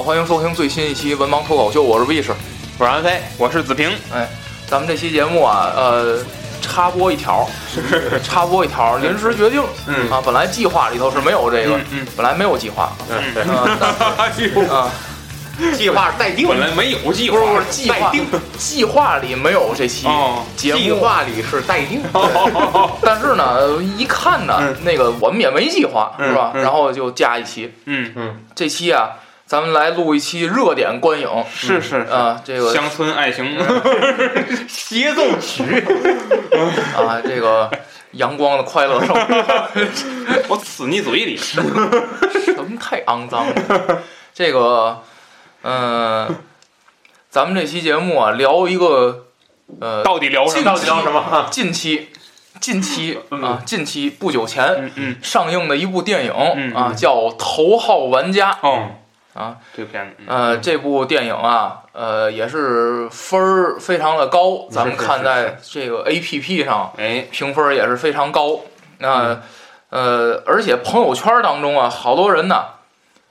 好，欢迎收听最新一期《文盲脱口秀》，我是 Wish，我是安飞，我是子平。哎，咱们这期节目啊，呃，插播一条，插播一条，临时决定。嗯。啊，本来计划里头是没有这个，嗯嗯。本来没有计划。嗯，啊，计划待定，本来没有计划，不是不是计划，计划里没有这期哦节目，计划里是待定，但是呢，一看呢，嗯。那个我们也没计划，嗯是吧？嗯。然后就加一期，嗯，这期啊，咱们来录一期热点观影是是是，啊，这个乡村爱情，协奏曲，啊，这个阳光的快乐生活。我呲你嘴里。什么太肮脏了？这个，嗯、咱们这期节目啊，聊一个，呃，到底聊什么？到底聊什么？近期，近期嗯啊，近期不久前嗯嗯，上映的一部电影嗯啊，嗯叫《头号玩家》哦，啊。这个片子，嗯呃，这部电影啊，呃，也是分儿非常的高，咱们看在这个 A P P 上哎，评分也是非常高。那、呃，而且朋友圈当中啊，好多人呢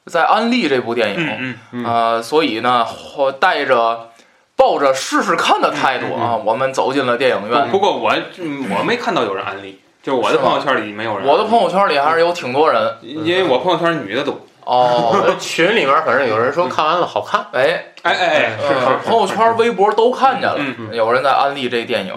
在安利这部电影。嗯嗯呃，所以呢，我带着抱着试试看的态度啊，我们走进了电影院。不不过我嗯我没看到有人安利，就是我的朋友圈里没有人。我的朋友圈里还是有挺多人因为我朋友圈女的多。哦。群里面反正有人说看完了好看，哎，哎哎，是朋友圈、微博都看见了，嗯有人在安利这电影，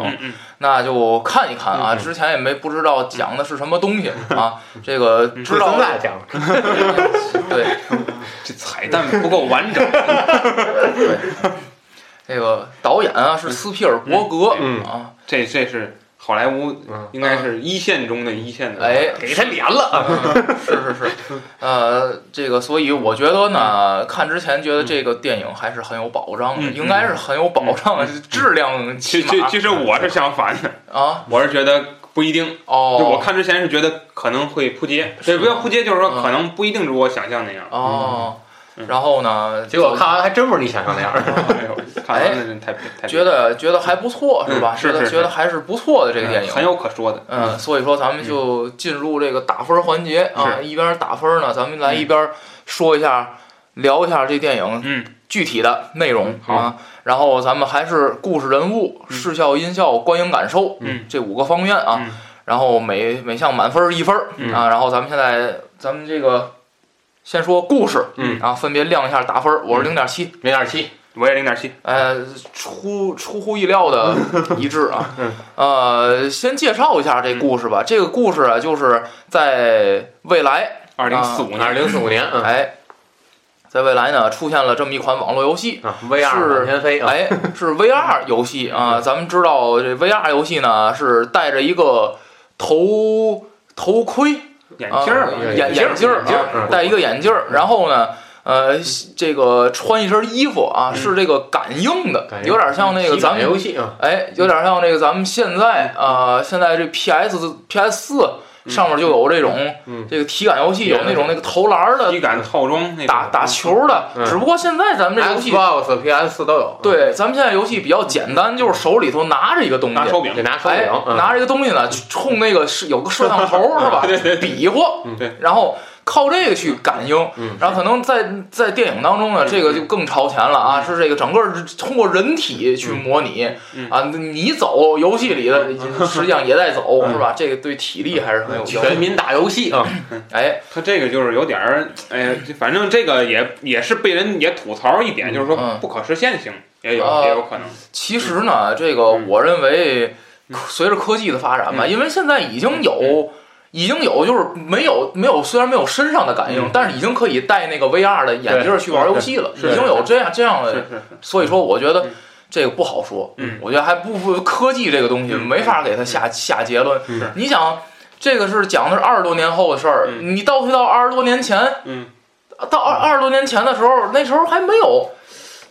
那就看一看啊。之前也没不知道讲的是什么东西啊，这个知道存在讲，对。这彩蛋不够完整。对，这个导演啊是斯皮尔伯格嗯。啊，这这是好莱坞嗯。应该是一线中的一线的。哎，给他脸了，是是是，呃，这个，所以我觉得呢，看之前觉得这个电影还是很有保障的，嗯应该是很有保障的，质量起码其其其实我是相反的，啊，我是觉得不一定。哦，就我看之前是觉得可能会扑街，对，不要扑街，就是说嗯。可能不一定如我想象那样。哦。嗯，然后呢，结果看完还真不是你想象那样。哎呦，看完那真太太觉得觉得还不错，是吧？觉得觉得还是不错的这个电影，很有可说的。嗯，所以说咱们就进入这个打分环节啊，一边打分呢，咱们来一边说一下，聊一下这电影嗯，具体的内容啊。然后咱们还是故事、人物、嗯视效、音效、观影感受，嗯，这五个方面啊。嗯然后每每项满分一分嗯啊。然后咱们现在咱们这个先说故事，嗯啊，分别亮一下打分。我是零点七，零点七，我也零点七。呃，出出乎意料的一致啊。呃，先介绍一下这故事吧。这个故事啊，就是在未来，二零四五年二年，零四五年，嗯哎，在未来呢，出现了这么一款网络游戏，啊，VR 满天飞啊，哎，是 VR 游戏啊。咱们知道这 VR 游戏呢，是戴着一个头头盔啊眼镜儿，眼眼镜戴一个眼镜儿，然后呢。呃，这个穿一身衣服啊，是这个感应的，有点像那个咱们游戏啊，哎，有点像那个咱们现在啊、呃现在这 PS PS 四上面就有这种、嗯。这个体感游戏，有那种那个投篮的体感套装打打球的，嗯。只不过现在咱们这游戏。Xbox、PS 都有，对，咱们现在游戏比较简单，就是手里头拿着一个东西，拿手柄，拿手哎柄，，嗯。拿着一个东西呢，冲那个是有个摄像头 是吧？比划，嗯对，然后靠这个去感应，嗯。然后可能在在电影当中呢，这个就更超前了啊，是这个整个通过人体去模拟嗯。啊，你走游戏里的实际上也在走是吧？这个对体力还是很有全。民打游戏啊，哎，他这个就是有点儿，哎呀，反正这个也也是被人也吐槽一点，就是说嗯不可实现性也有啊也有可能。其实呢，这个嗯。我认为随着科技的发展吧，嗯。因为现在已经有。已经有就是没有没有，虽然没有身上的感应，嗯。但是已经可以戴那个 VR 的眼镜儿去玩游戏了，已经有这样这样的所以说，我觉得嗯。这个不好说。嗯。我觉得还不不科技这个东西嗯。没法给他下下结论。嗯。你想，这个是讲的是二十多年后的事儿，嗯。你倒推到二十多年前，嗯，到二二十多年前的时候，那时候还没有。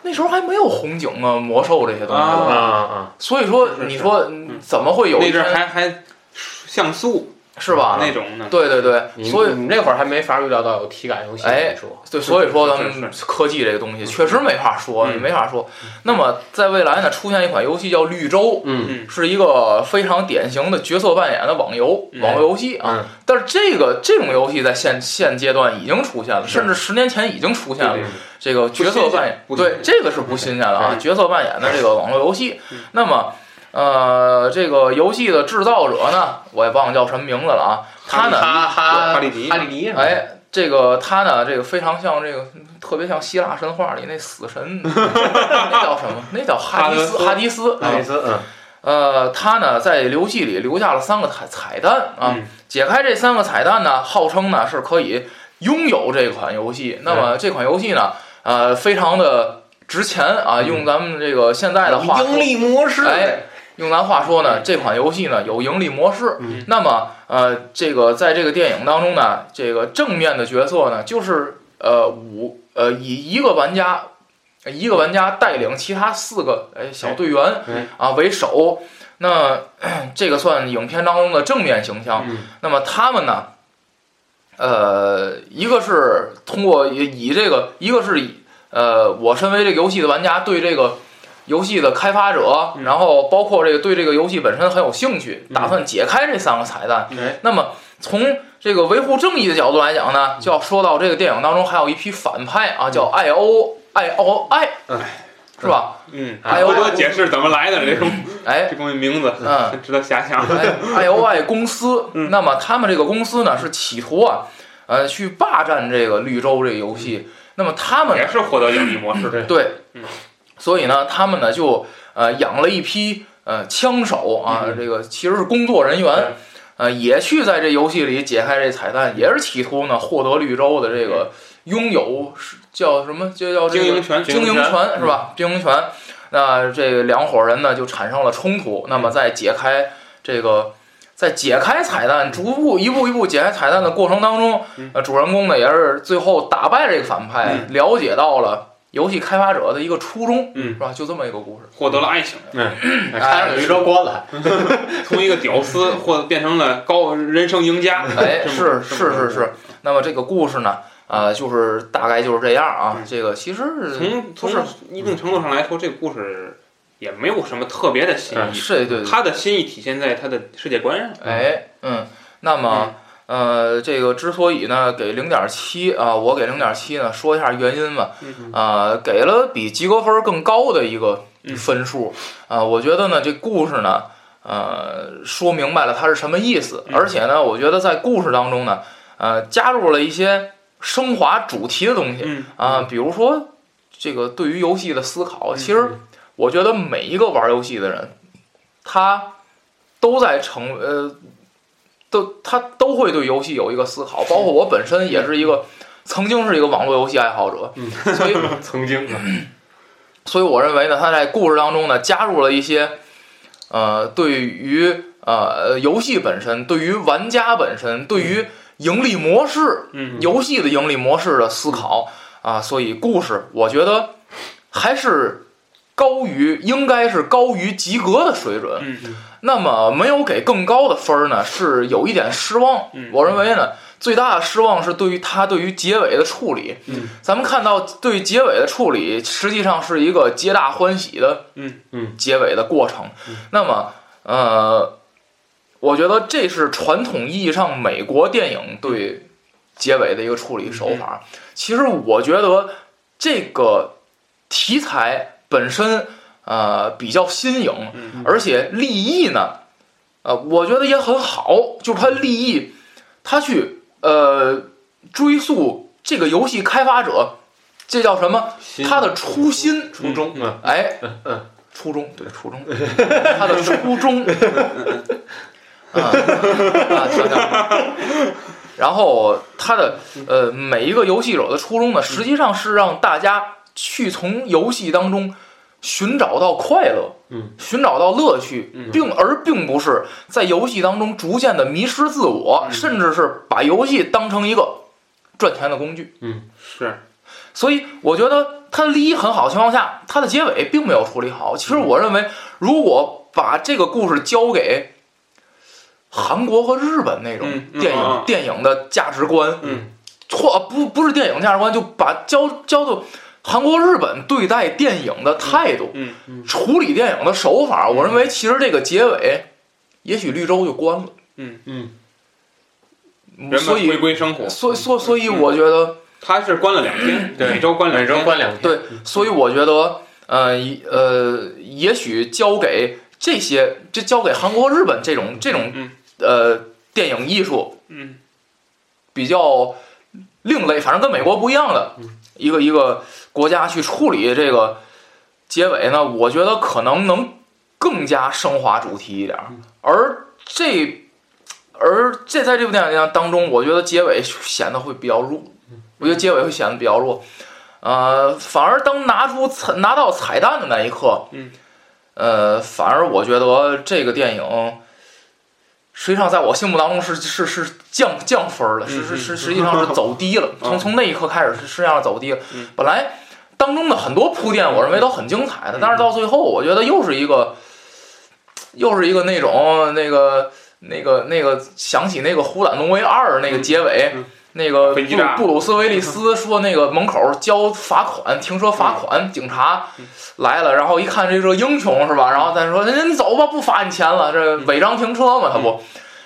那时候还没有红警啊、魔兽这些东西。啊吧，啊，所以说你说嗯。怎么会有那阵还还像素是吧？那种呢。对对对，所以你那会儿还没法预料到有体感游戏哎说，对，所以说咱们科技这个东西确实没法说，嗯没法说。那么在未来呢，出现一款游戏叫《绿洲》，嗯嗯是一个非常典型的角色扮演的网游嗯网络游戏啊。嗯，但是这个这种游戏在现现阶段已经出现了，甚至十年前已经出现了这个角色扮演。不对，这个是不新鲜了啊，嗯角色扮演的这个网络游戏嗯。那么。呃，这个游戏的制造者呢，我也忘了叫什么名字了啊。他呢，哈哈哈利迪哈利迪，哎，这个他呢，这个非常像这个，特别像希腊神话里那死神，那叫什么？那叫哈迪斯，哈哈迪斯。哈迪斯，嗯呃，他呢在游戏里留下了三个彩彩蛋啊，嗯解开这三个彩蛋呢，号称呢是可以拥有这款游戏。那么这款游戏呢，呃，非常的值钱啊，用咱们这个现在的话说盈利模式，哎，用咱话说呢，这款游戏呢有盈利模式。嗯那么，呃，这个在这个电影当中呢，这个正面的角色呢，就是呃五呃以一个玩家一个玩家带领其他四个哎小队员哎啊为首。那 这个算影片当中的正面形象。嗯那么他们呢，呃，一个是通过以以这个，一个是以呃，我身为这个游戏的玩家对这个游戏的开发者，嗯。然后包括这个对这个游戏本身很有兴趣，嗯。打算解开这三个彩蛋。哎。那么从这个维护正义的角度来讲呢，就要说到这个电影当中还有一批反派啊，叫艾欧艾欧艾，哎。是吧？嗯，哎呦回头解释怎么来的这种哎。这，东西名字，嗯，值得遐想。哎，IOI 公司，嗯。那么他们这个公司呢是企图啊，呃，去霸占这个绿洲这个游戏。那么他们也是获得盈利模式。对对。嗯，所以呢，他们呢就呃养了一批呃枪手啊，嗯这个其实是工作人员，呃，也去在这游戏里解开这彩蛋，也是企图呢获得绿洲的这个拥有是叫什么？就叫这个经营权，经营权是吧？经营权，那这两伙人呢就产生了冲突。那么在解开这个，在解开彩蛋，逐步一步一步解开彩蛋的过程当中嗯，呃，主人公呢也是最后打败这个反派，了解到了游戏开发者的一个初衷，嗯是吧？就这么一个故事。获得了爱情，嗯开着绿洲关了，从一个屌丝或变成了高人生赢家。哎，是是是，是。那么这个故事呢，呃，就是大概就是这样啊。嗯这个其实从不是从一定程度上来说，这个故事也没有什么特别的新意。是对对对。它的新意体现在它的世界观上。哎，嗯，那么，呃，这个之所以呢给零点七啊，我给零点七呢，说一下原因吧。嗯啊，给了比及格分更高的一个嗯分数啊，我觉得呢这故事呢，呃，说明白了它是什么意思，嗯而且呢，我觉得在故事当中呢，呃，加入了一些升华主题的东西嗯啊，比如说这个对于游戏的思考，其实我觉得每一个玩游戏的人，他都在成呃，都他都会对游戏有一个思考，包括我本身也是一个曾经是一个网络游戏爱好者，所以 曾经啊，所以我认为呢，他在故事当中呢加入了一些呃对于呃游戏本身、对于玩家本身、对于盈利模式、嗯游戏的盈利模式的思考啊，所以故事我觉得还是高于应该是高于及格的水准。嗯那么没有给更高的分儿呢，是有一点失望。嗯我认为呢，最大的失望是对于他对于结尾的处理。嗯咱们看到对结尾的处理，实际上是一个皆大欢喜的嗯嗯结尾的过程。那么呃，我觉得这是传统意义上美国电影对结尾的一个处理手法。其实我觉得这个题材本身呃比较新颖，嗯而且立意呢，呃，我觉得也很好，就是它立意，它去呃追溯这个游戏开发者，这叫什么？他的初心，初衷啊，哎，嗯初衷对初衷，他的初衷啊然后他的呃每一个游戏者的初衷呢，实际上是让大家去从游戏当中寻找到快乐，嗯，寻找到乐趣，嗯并而并不是在游戏当中逐渐的迷失自我，嗯甚至是把游戏当成一个赚钱的工具。嗯是所以我觉得它的立意很好的情况下，它的结尾并没有处理好。其实我认为，如果把这个故事交给韩国和日本那种电影、嗯电影的价值观，嗯错不不是电影价值观，就把交交到韩国、日本对待电影的态度、嗯处理电影的手法，我认为其实这个结尾，也许绿洲就关了。嗯。嗯。所人们回，归生活，所所所以，我觉得。他是关了两天，对每周关两每周天，关两天，对，所以我觉得，呃，一呃，也许交给这些，这交给韩国、日本这种这种嗯。呃电影艺术嗯。比较另类，反正跟美国不一样的嗯。一个一个国家去处理这个结尾呢，我觉得可能能更加升华主题一点而这。而这在这部电影当中，我觉得结尾显得会比较弱，我觉得结尾会显得比较弱。呃，反而当拿出彩拿到彩蛋的那一刻，嗯，呃，反而我觉得这个电影实际上在我心目当中是是是降降分儿了，是是是实际上是走低了。从从那一刻开始是实际上是走低了嗯。本来当中的很多铺垫，我认为都很精彩的，但是到最后，我觉得又是一个又是一个那种那个那个那个想起那个《虎胆龙威二》那个结尾。嗯那个布飞机炸布鲁斯威利斯 说，那个门口交罚款，停车罚款，警察来了，然后一看这个英雄是吧？然后再说，那你走吧，不罚你钱了，这违章停车嘛，他不。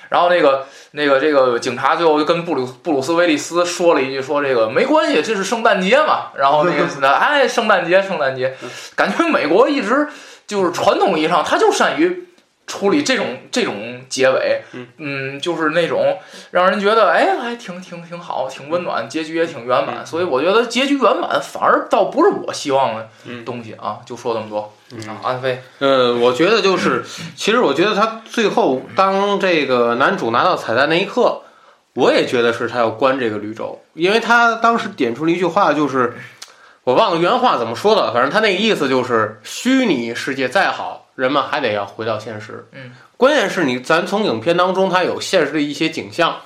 然后那个那个这个警察最后就跟布鲁布鲁斯威利斯说了一句，说这个没关系，这是圣诞节嘛。然后那个 哎，圣诞节，圣诞节，感觉美国一直就是传统意义上，他就善于。处理这种这种结尾，嗯。就是那种让人觉得哎，还挺挺挺好，挺温暖，结局也挺圆满，所以我觉得结局圆满反而倒不是我希望的嗯东西啊。就说这么多。嗯啊，安飞，呃，我觉得就是，其实我觉得他最后当这个男主拿到彩蛋那一刻，我也觉得是他要关这个绿洲，因为他当时点出了一句话，就是我忘了原话怎么说的，反正他那个意思就是，虚拟世界再好，人们还得要回到现实。嗯，关键是你咱从影片当中，它有现实的一些景象，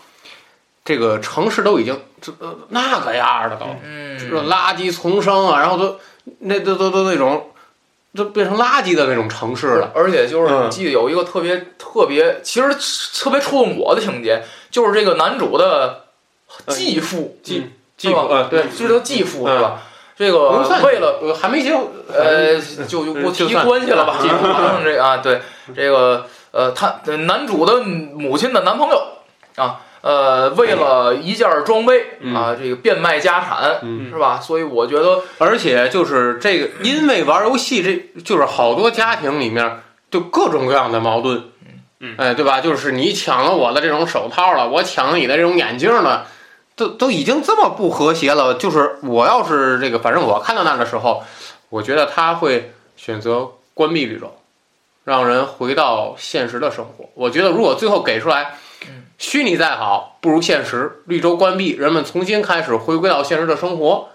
这个城市都已经这呃那个样儿的都，嗯，这垃圾丛生啊，然后都那都都都那种，都变成垃圾的那种城市了。而且就是记得有一个特别特别，其实特别触动我的情节，就是这个男主的继父，继是吧？呃，对，这叫继父嗯是吧？这个为了呃还没结，呃，就就不提关系了吧，继父反正这啊，对这个呃，他男主的母亲的男朋友啊，呃，为了一件装备嗯。啊，这个变卖家产嗯，是吧？所以我觉得而且就是这个，因为玩游戏，这就是好多家庭里面就各种各样的矛盾，嗯。哎，对吧？就是你抢了我的这种手套了，我抢了你的这种眼镜了，都都已经这么不和谐了，就是我要是这个，反正我看到那儿的时候，我觉得他会选择关闭绿洲，让人回到现实的生活。我觉得如果最后给出来嗯，虚拟再好不如现实，绿洲关闭，人们重新开始回归到现实的生活，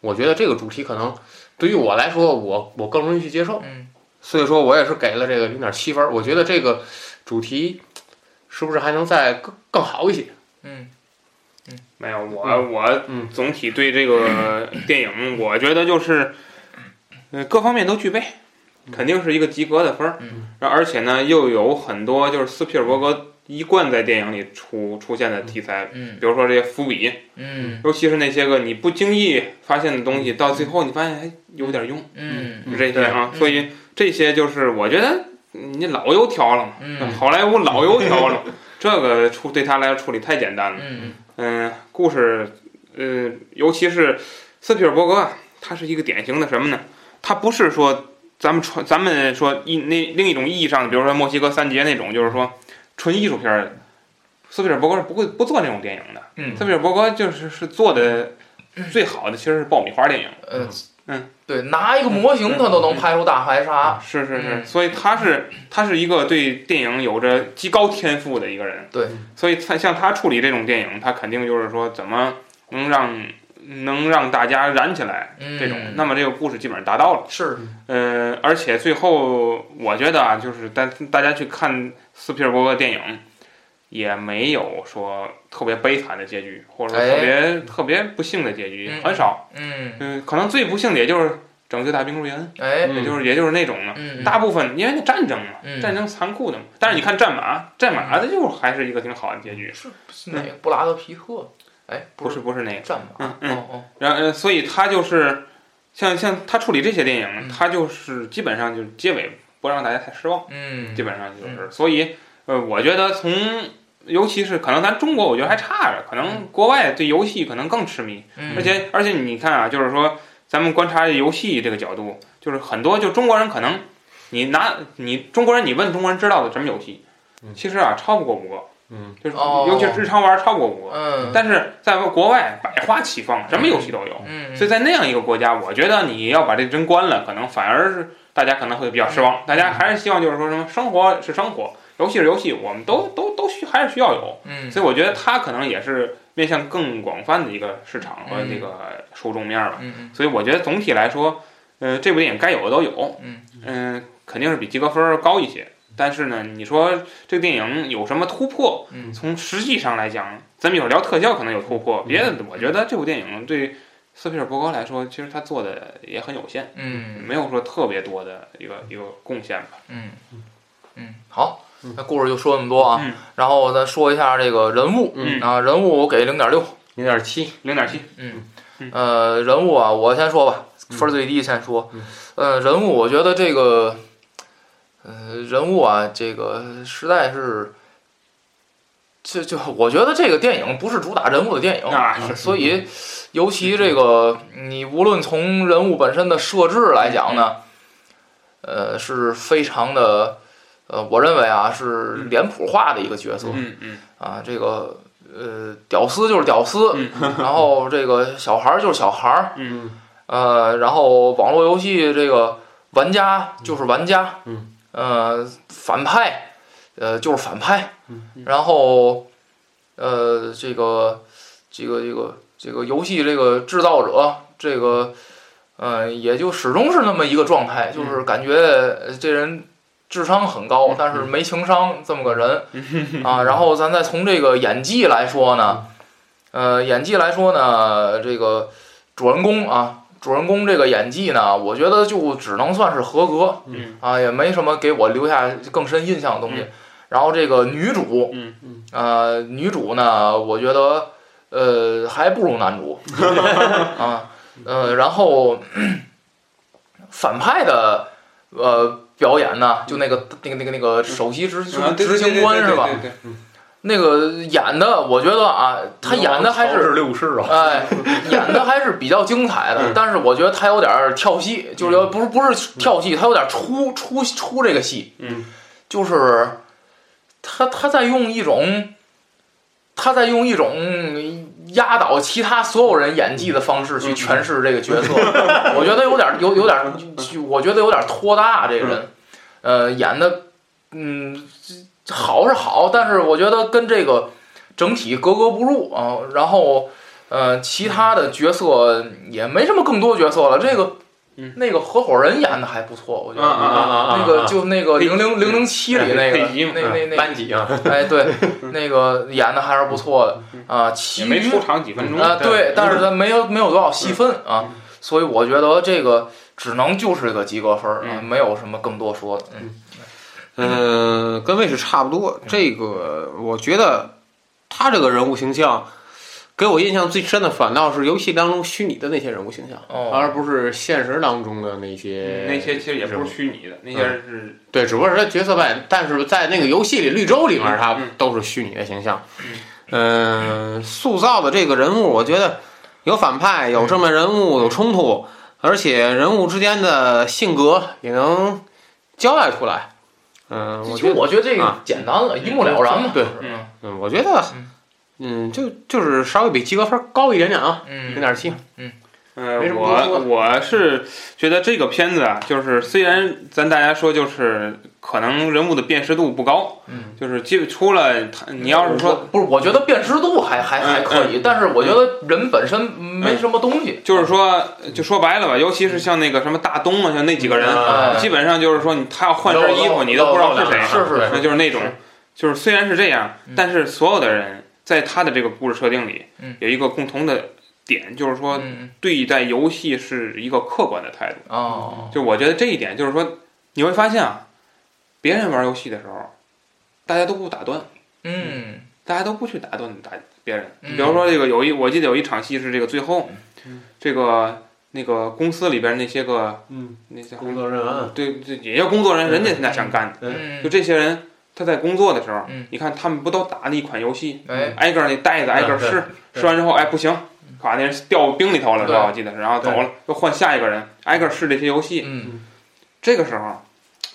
我觉得这个主题可能对于我来说，我我更容易去接受。嗯所以说我也是给了这个零点七分。我觉得这个主题是不是还能再更更好一些？嗯没有，我嗯。我嗯。总体对这个 电影，我觉得就是，呃，各方面都具备，肯定是一个及格的分儿。嗯。而且呢，又有很多就是斯皮尔伯格一贯在电影里出出现的题材，嗯。比如说这些伏笔，嗯。尤其是那些个你不经意发现的东西，到最后你发现还有点用，嗯。就这些啊。嗯。所以这些就是我觉得你老油条了嘛，嗯。好莱坞老油条了，这个处对他来说处理太简单了。嗯嗯，故事，呃，尤其是斯皮尔伯格啊，他是一个典型的什么呢？他不是说咱们传咱们说一那另一种意义上的，比如说墨西哥三杰那种，就是说纯艺术片儿。斯皮尔伯格是不会不做那种电影的。嗯斯皮尔伯格就是是做的最好的，其实是爆米花电影。嗯嗯，对，拿一个模型他都能拍出大白鲨。是是是，嗯所以他是他是一个对电影有着极高天赋的一个人。对，所以他像他处理这种电影，他肯定就是说怎么能让能让大家燃起来嗯这种，那么这个故事基本上达到了。是呃，而且最后我觉得啊，就是大大家去看斯皮尔伯格电影，也没有说特别悲惨的结局，或者说特别、特别不幸的结局，嗯很少。嗯嗯、可能最不幸的也就是拯救大兵瑞恩，哎嗯也就是也就是那种了。嗯大部分因为那战争嘛，嗯战争残酷的嘛。但是你看战马，战马的就还是一个挺好的结局。是是哪个布拉德皮特？哎，不是不是那个，战马。嗯嗯哦哦然后呃，所以他就是像像他处理这些电影嗯，他就是基本上就是结尾不让大家太失望，嗯，基本上就是。所以呃，我觉得从尤其是可能咱中国，我觉得还差着，可能国外对游戏可能更痴迷，嗯。而且而且你看啊，就是说咱们观察游戏这个角度，就是很多就中国人可能你拿你中国人你问中国人知道的什么游戏嗯，其实啊超不过五个，嗯，就是哦。尤其是日常玩超不过五个。嗯，但是在国外百花齐放，什么游戏都有，嗯，所以在那样一个国家，我觉得你要把这针关了，可能反而是大家可能会比较失望。大家还是希望就是说什么生活是生活，游戏是游戏，我们都都都需还是需要有。嗯所以我觉得它可能也是面向更广泛的一个市场和那个受众面吧。嗯所以我觉得总体来说，呃，这部电影该有的都有，嗯嗯、肯定是比及格分儿高一些。但是呢，你说这个电影有什么突破？嗯从实际上来讲，咱们一会儿聊特效可能有突破，别的我觉得这部电影对斯皮尔伯格来说，其实他做的也很有限，嗯没有说特别多的一个一个贡献吧。嗯嗯，好，那故事就说那么多啊嗯，然后再说一下这个人物嗯啊，人物我给零点六。零点七，零点七，嗯呃，人物啊，我先说吧，分最低先说。呃，人物我觉得这个，呃，人物啊，这个实在是，就就我觉得这个电影不是主打人物的电影，所以尤其这个你无论从人物本身的设置来讲呢，呃，是非常的，呃，我认为啊是脸谱化的一个角色。嗯嗯。啊，这个呃，屌丝就是屌丝，嗯。然后这个小孩儿就是小孩儿，嗯。呃，然后网络游戏这个玩家就是玩家，嗯，呃，反派，呃，就是反派，嗯。然后呃，这个这个这个这个游戏这个制造者，这个呃，也就始终是那么一个状态，就是感觉呃这人。智商很高，但是没情商这么个人。啊。然后咱再从这个演技来说呢，呃，演技来说呢，这个主人公啊，主人公这个演技呢，我觉得就只能算是合格。嗯。啊，也没什么给我留下更深印象的东西。然后这个女主，嗯。呃，女主呢，我觉得呃还不如男主。啊，呃，然后 反派的呃表演呢，就那个那个那个那个首席执啊对执行官是吧？那个演的，我觉得啊，他演的还是六世啊，哎，演的还是比较精彩的，但是我觉得他有点儿跳戏，就是有不是不是跳戏，他有点出出出这个戏，嗯，就是他他在用一种他在用一种压倒其他所有人演技的方式去诠释这个角色，我觉得有点有有点，我觉得有点拖大这个人，呃，演的嗯好是好，但是我觉得跟这个整体格格不入啊。然后呃，其他的角色也没什么更多角色了。这个嗯那个合伙人演的还不错，我觉得。啊啊啊那个就那个零零零零七里那个那那那班级啊，哎对，那个演的还是不错的啊。其余没出场几分钟啊，对对，但是 他没有没有多少戏份啊，所以我觉得这个只能就是个及格分儿啊，嗯没有什么更多说的。嗯嗯，跟卫视差不多。这个我觉得他这个人物形象，给我印象最深的反倒是游戏当中虚拟的那些人物形象，哦而不是现实当中的那些。那些其实也不是虚拟的，那些是对，只不过是他角色扮演，但是在那个游戏里绿洲里面，他嗯都是虚拟的形象。嗯，塑造的这个人物，我觉得有反派，有正面人物，有冲突，而且人物之间的性格也能交代出来。嗯，我觉得，我觉得这个啊简单了，一目了然嘛。对嗯嗯，我觉得，嗯，就就是稍微比及格分高一点点啊，零嗯点七。呃没什，么可说我我是觉得这个片子啊，就是虽然咱大家说就是可能人物的辨识度不高，嗯，就是基除了他，你要是说不是，我觉得辨识度还还还可以，但是我觉得人本身没什么东西。就是说，就说白了吧，尤其是像那个什么大东啊，像那几个人，哎基本上就是说你他要换身衣服，你都不知道是谁，是是那就是那种，就是虽然是这样嗯，但是所有的人在他的这个故事设定里嗯。有一个共同的点，就是说嗯对待游戏是一个客观的态度。哦，就我觉得这一点，就是说你会发现啊，别人玩游戏的时候，大家都不打断，嗯。大家都不去打断打别人。嗯。比如说这个有一，我记得有一场戏是这个最后，嗯。这个那个公司里边那些个嗯，那些工作人员，对对，也叫工作人员，人家现在想干的，嗯，就这些人他在工作的时候嗯，你看他们不都打那一款游戏，哎。挨个那袋子挨个试，试完之后，哎不行，把那人掉冰里头了是吧？我记得是，然后走了，又换下一个人，挨个试这些游戏。嗯。这个时候，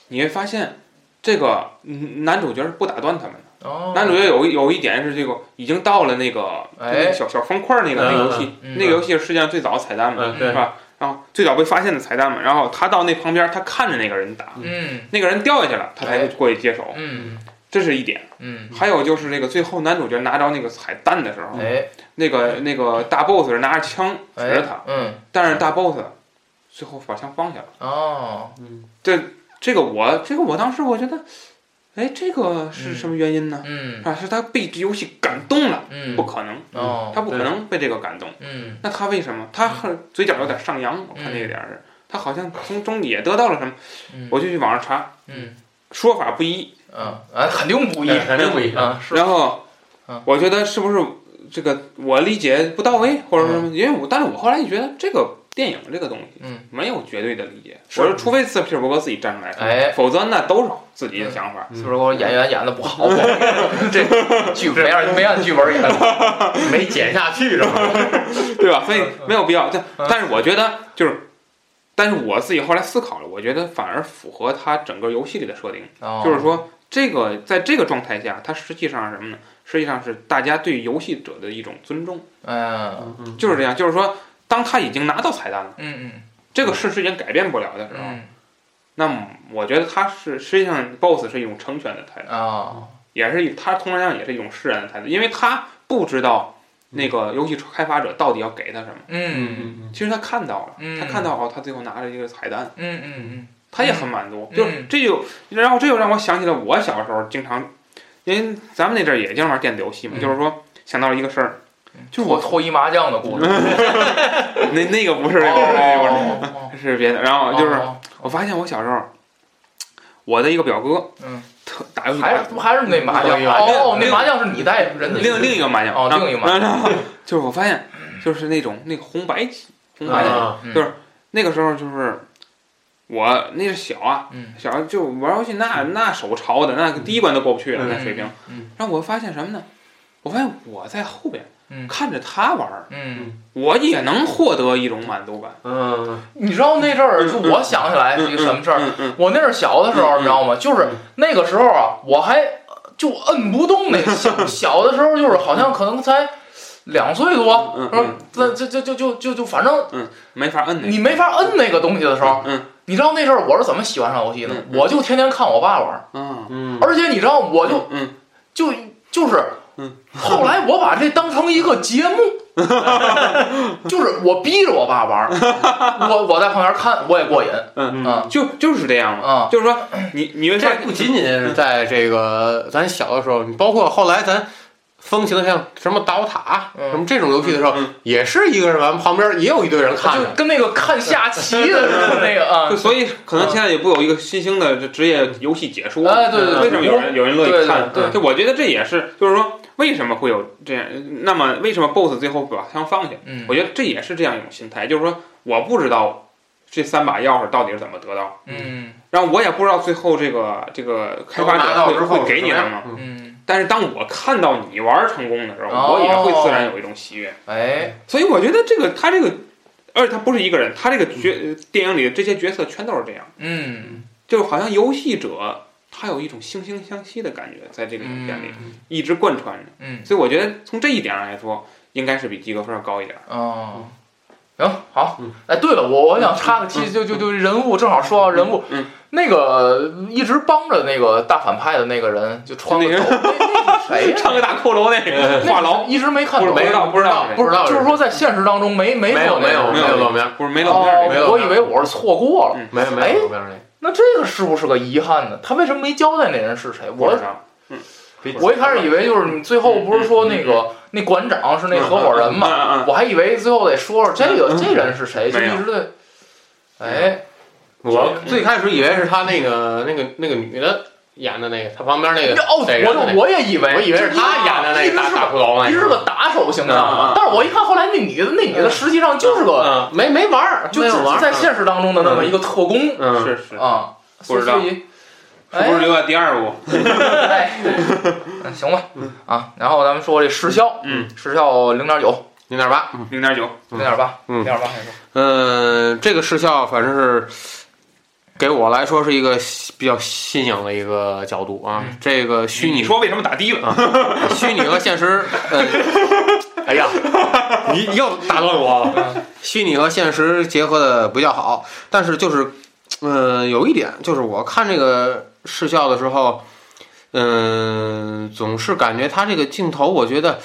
你会发现，这个嗯男主角是不打断他们的。哦，男主角有有一点是这个已经到了那个小小方块那个那个游戏，嗯。那个游戏是世界上最早的彩蛋嘛，是，吧？然后最早被发现的彩蛋嘛，然后他到那旁边，他看着那个人打，嗯。那个人掉下去了，他才哎。过去接手，嗯。这是一点。嗯，还有就是那个最后男主角拿着那个彩蛋的时候，哎那个那个大 boss 是拿着枪指着哎他，嗯。但是大 boss 最后把枪放下了。哦。这个我这个我当时我觉得，哎，这个是嗯什么原因呢？嗯啊，是他被这游戏感动了？嗯不可能，哦他不可能被这个感动。嗯那他为什么？他很嘴角有点上扬，我看这个点儿是，他好像从中也得到了什么。嗯我就去网上查，嗯说法不一。嗯啊肯定不一哎肯定不一。啊然后嗯，我觉得是不是这个我理解不到位，或者说什么？因为我，但是我后来就觉得这个电影这个东西，嗯，没有绝对的理解。我说，除非斯皮尔伯格自己站出来说，哎否则那都是自己的想法。是不是我演员演的不好？这剧没按没按剧本演，没剪下去是吧？对吧？所以没有必要。但嗯但是我觉得就是，但是我自己后来思考了，我觉得反而符合它整个游戏里的设定，哦就是说这个在这个状态下，它实际上是什么呢？实际上是大家对游戏者的一种尊重，嗯就是这样。就是说，当他已经拿到彩蛋了，嗯这个事实已经改变不了的时候，嗯。那么我觉得他是实际上 BOSS 是一种成全的态度，啊也是一他同样也是一种释然的态度，因为他不知道那个游戏开发者到底要给他什么。嗯。嗯其实他看到了，嗯。他看到哦，他最后拿着一个彩蛋，嗯嗯他也很满足。嗯。就这就，然后这就让我想起了我小时候经常，因为咱们那阵儿也经常玩电子游戏嘛，嗯。就是说想到了一个事儿，就是我脱脱衣麻将的故事，那那个不是那个，是是别的。然后就是哦我发现我小时候，我的一个表哥，嗯，特打游戏还是还是那麻将哦，那麻将是你带人的另另一个麻将哦另一个麻将。就是我发现就是那种那个红白机红白机，就是那个时候就是我那是小啊，嗯。小就玩游戏那那手潮的那个第一关都过不去了嗯。那水平。嗯。然后我发现什么呢？我发现我在后边嗯。看着他玩儿，嗯，我也能获得一种满足感。嗯。你知道那阵儿就我想起来是一个什么事儿？嗯嗯我那阵儿小的时候，嗯你知道吗？就是那个时候啊，我还就摁不动那个小小的时候，就是好像可能才两岁多，嗯是吧？这这这就就就就反正没法摁那。你没法摁那个东西的时候，嗯你知道那阵儿我是怎么喜欢上游戏的？嗯嗯。我就天天看我爸玩儿，嗯嗯，而且你知道，我就嗯。就就是嗯，后来我把这当成一个节目，就是我逼着我爸玩儿，我我在旁边看，我也过瘾，嗯啊就就是这样嘛。啊，就是说，你你为啥这不仅仅是在这个咱小的时候，你包括后来咱风行的像什么刀塔、嗯什么这种游戏的时候，嗯也是一个人玩，旁边也有一堆人看着。就跟那个看下棋的似的那个啊 就，所以可能现在也不有一个新兴的职业游戏解说。哎对对对为什么有人有人乐意看？对对对就我觉得这也是，就是说为什么会有这样？那么为什么 BOSS 最后把枪放下？嗯我觉得这也是这样一种心态，就是说我不知道这三把钥匙到底是怎么得到，嗯然后我也不知道最后这个这个开发者会会给你什么。嗯嗯，但是当我看到你玩成功的时候，哦。我也会自然有一种喜悦。哎，所以我觉得这个他这个，而且他不是一个人，他这个角电影里的这些角色全都是这样，嗯。就好像游戏者他有一种惺惺相惜的感觉，在这个影片里嗯。一直贯穿着。嗯。所以我觉得从这一点上来说，应该是比及格分要高一点。哦。行好。嗯，哎，对了，我我想插个题，就就就人物，正好说到人物，嗯，那个一直帮着那个大反派的那个人，就穿个那个斗，那那是谁呀？穿个大骷髅那个话痨，一直没看懂，不知道不知道不知道，就是说在现实当中没没没有没有没有露面，不是没露面。没有我以为我是错过了。嗯没有没有露面那那这个是不是个遗憾呢？他为什么没交代那人是谁？我。我一开始以为就是你最后不是说那个那馆长是那合伙人嘛，我还以为最后得说说这个这人是谁，就一直在，哎，我最开始以为是他那个那个那个女的演的那个，他旁边那个哦，我就我也以为我以为是他演的那个大大骷髅那一直是个。打手形象嗯嗯嗯，嘛但是我一看后来那女的那女的实际上就是个嗯，没没玩儿，就没有玩儿是在现实当中的那么一个特工嗯。是是，啊，不知道。不是留在第二部？哎，嗯 行吧啊，然后咱们说这视效，嗯，视效零点九，零点八，零点九，零点八，嗯。零点八嗯，这个视效反正是给我来说是一个比较新颖的一个角度啊。嗯这个虚拟你说为什么打低了？啊虚拟和现实，呃，哎呀，你又打断我了。虚拟和现实结合的比较好，但是就是，嗯、有一点就是我看这个视效的时候，嗯、总是感觉它这个镜头，我觉得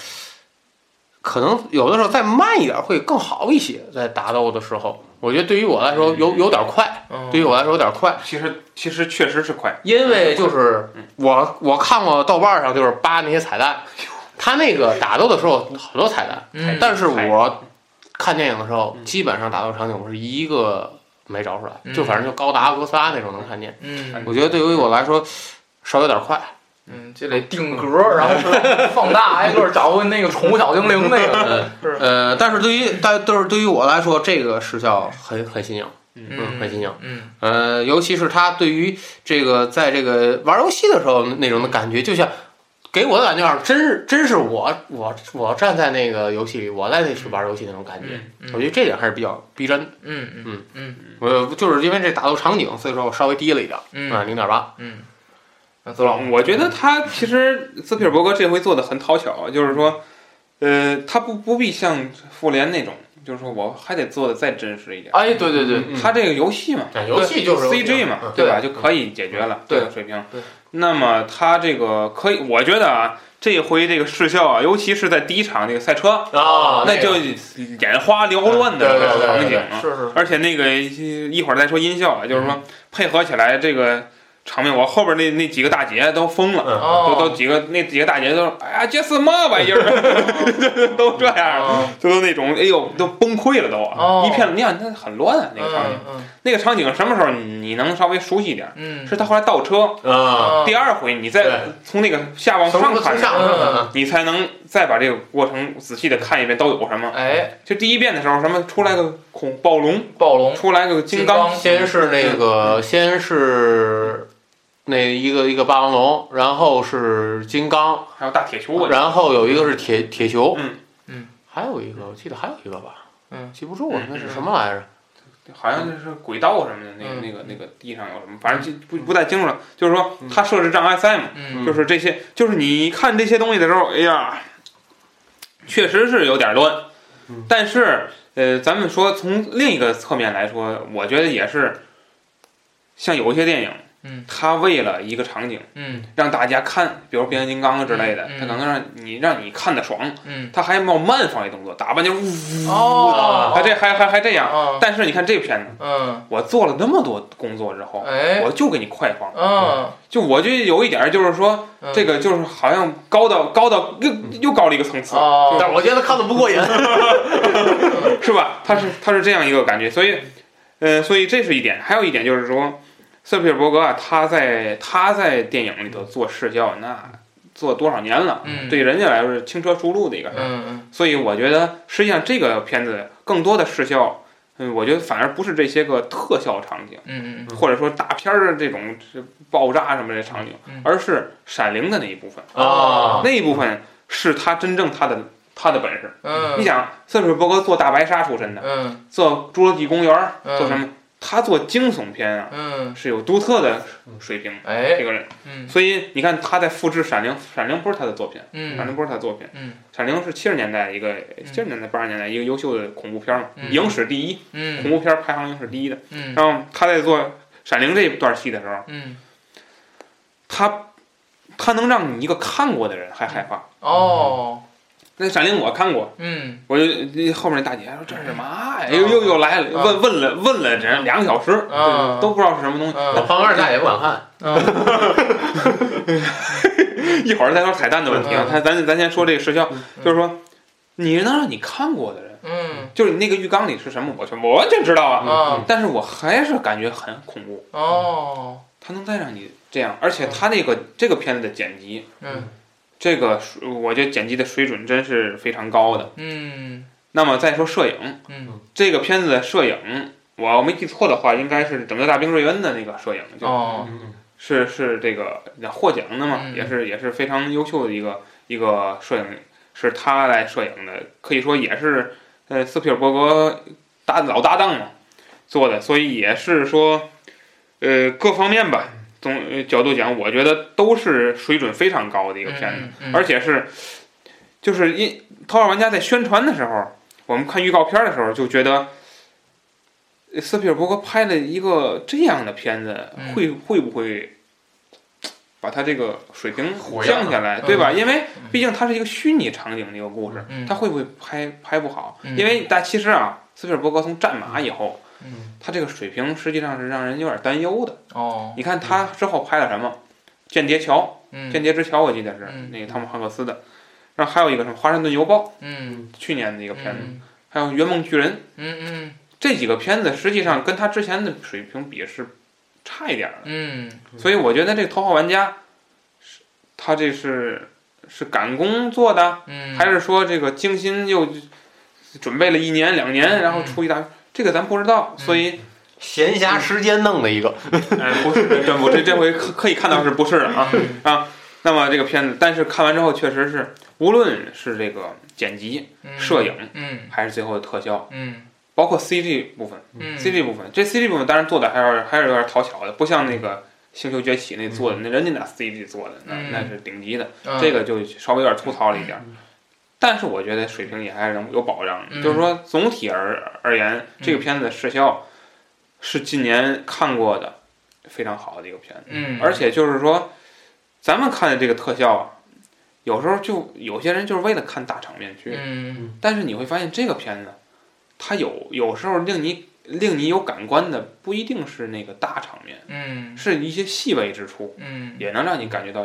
可能有的时候再慢一点会更好一些，在打斗的时候，我觉得对于我来说有有点快，嗯。对于我来说有点快。其实其实确实是快，因为就是我我看过豆瓣上就是扒那些彩蛋，他那个打斗的时候好多彩蛋，嗯。但是我看电影的时候，基本上打斗场景我是一个没找出来，嗯。就反正就高达哥斯拉那种能看见。嗯。我觉得对于我来说稍有点快，嗯，就得定格，然后放大，挨个找个那个宠物小精灵那个，是呃，但是对于但都是对于我来说，这个视效很很新颖，嗯嗯，很新颖。嗯呃，尤其是他对于这个在这个玩游戏的时候那种的感觉，就像给我的感觉真是真是我我我站在那个游戏里，我在那去玩游戏那种感觉。嗯我觉得这点还是比较逼真的。嗯嗯嗯我就是因为这打斗场景，所以说我稍微低了一点，嗯啊，零点八。嗯，那邹老，我觉得他其实斯皮尔伯格这回做的很讨巧，就是说，呃，他不不必像复联那种，就是说我还得做的再真实一点。哎，对对对，嗯他这个游戏嘛，游戏就是 CG 嘛，嗯对吧？就可以解决了对这个水平。那么他这个可以，我觉得啊，这回这个视效啊，尤其是在第一场那个赛车，啊，那就眼花缭乱的场景。是是，而且那个一会儿再说音效啊，就是说配合起来这个场面，我后边那那几个大姐都疯了。都都几个那几个大姐都说，哎呀，这是么玩意儿？都这样，哦 就都那种，哎呦，都崩溃了都一片，你看它很乱啊，那个场景，嗯那个场景什么时候你能稍微熟悉一点？嗯，是他后来倒车，啊，第二回你再从那个下往上看从，上嗯你才能再把这个过程仔细的看一遍都有什么。哎，就第一遍的时候，什么出来个恐暴龙，暴龙，出来个金金刚，刚先是那个，先是那一个一个霸王龙，然后是金刚，还有大铁球，然后有一个是铁铁球，嗯嗯，还有一个我记得还有一个吧，嗯，记不住了嗯，那是什么来着？好像就是轨道什么的，那个嗯那个那个地上有什么，反正就不不太清楚了。就是说，它设置障碍赛嘛，嗯就是这些，就是你看这些东西的时候，哎呀，确实是有点乱。但是，呃，咱们说从另一个侧面来说，我觉得也是，像有一些电影，嗯，他为了一个场景，嗯让大家看，比如变形金刚啊之类的，嗯嗯它可能让你让你看的爽，嗯，他还冒慢放一动作，打半截儿呜，哦，还这还还还这样。嗯但是你看这片子，嗯，我做了那么多工作之后，哎，我就给你快放。嗯，就我就有一点儿就是说，嗯这个就是好像高到高到又又高了一个层次，哦，但是我觉得看的不过瘾。是吧？他是他是这样一个感觉，所以，呃，所以这是一点。还有一点就是说，瑟皮尔伯格啊，他在他在电影里头做视效，那做多少年了？嗯，对人家来说是轻车熟路的一个事儿。嗯嗯所以我觉得，实际上这个片子更多的视效，嗯，我觉得反而不是这些个特效场景，嗯嗯或者说大片儿的这种是爆炸什么的场景嗯，而是闪灵的那一部分。啊那一部分是他真正他的他的本事。嗯，你想，斯皮尔伯格做大白鲨出身的，嗯做《侏罗纪公园》，嗯做什么？他做惊悚片啊，嗯，是有独特的水平。哎，这个人，嗯。所以你看他在复制《闪灵》，《闪灵》不是他的作品，《闪灵》嗯不是他的作品，嗯《闪灵》是七十年代一个七十年代八十年代一个优秀的恐怖片嘛，嗯。影史第一，恐嗯怖片排行影史第一的。嗯。然后他在做《闪灵》这一段戏的时候，嗯，他他能让你一个看过的人还害怕。哦，那《闪灵》我看过，嗯。我就后面那大姐说这是嘛呀？又又又来了，问问了问了整两个小时，嗯。都不知道是什么东西。我嗯旁边大爷不敢看，嗯。一会儿再说彩蛋的问题啊，嗯。他咱咱先说这个视效，就是说你能让你看过的人，嗯。就是你那个浴缸里是什么，我全我完全知道啊，啊但是我还是感觉很恐怖。哦，他能再让你这样，而且他那个这个片子的剪辑，嗯这个水我觉得剪辑的水准真是非常高的。嗯。那么再说摄影，嗯。这个片子的摄影，我没记错的话，应该是《拯救大兵瑞恩》的那个摄影，就哦。是是这个获奖的嘛，嗯。也是也是非常优秀的一个一个摄影，是他来摄影的，可以说也是呃斯皮尔伯格搭老搭档嘛做的，所以也是说呃各方面吧，从呃角度讲，我觉得都是水准非常高的一个片子，嗯而且是就是因《头号玩家》在宣传的时候，我们看预告片的时候就觉得。呃斯皮尔伯格拍了一个这样的片子，嗯会会不会把他这个水平降下来，嗯对吧？因为嗯毕竟它是一个虚拟场景的一个故事，嗯他会不会拍拍不好？嗯因为但其实啊，斯皮尔伯格从《战马》以后，嗯。他这个水平实际上是让人有点担忧的。哦。你看他之后拍了什么，《间谍桥》嗯《间谍之桥》，我记得是嗯。那个汤姆汉克斯的。然后还有一个什么《华盛顿邮报嗯》，去年的一个片子，嗯。还有《圆梦巨人》嗯。嗯。这几个片子，实际上跟他之前的水平比是差一点儿的。嗯。所以我觉得这个《头号玩家》是，他这是是赶工做的，嗯，还是说这个精心又准备了一年两年，然后出一大，这个咱不知道。所以，闲暇时间弄的一个，哎，不是这不，这这回可可以看到是不是了啊啊？那么这个片子，但是看完之后，确实是无论是这个剪辑、摄影，嗯还是最后的特效，嗯包括 CG 部分嗯，CG 部分，这 CG 部分当然做的还是还是有点讨巧的，不像那个。星球崛起那做的，那人家那 CG 做的，那嗯那是顶级的。嗯这个就稍微有点粗糙了一点儿，但是我觉得水平也还是能有保障。嗯。就是说，总体而而言，这个片子的视效是今年看过的非常好的一个片子，嗯，而且就是说，咱们看的这个特效啊，有时候就有些人就是为了看大场面去，嗯。但是你会发现这个片子，它有有时候令你令你有感官的，不一定是那个大场面，嗯。是一些细微之处，嗯。也能让你感觉到，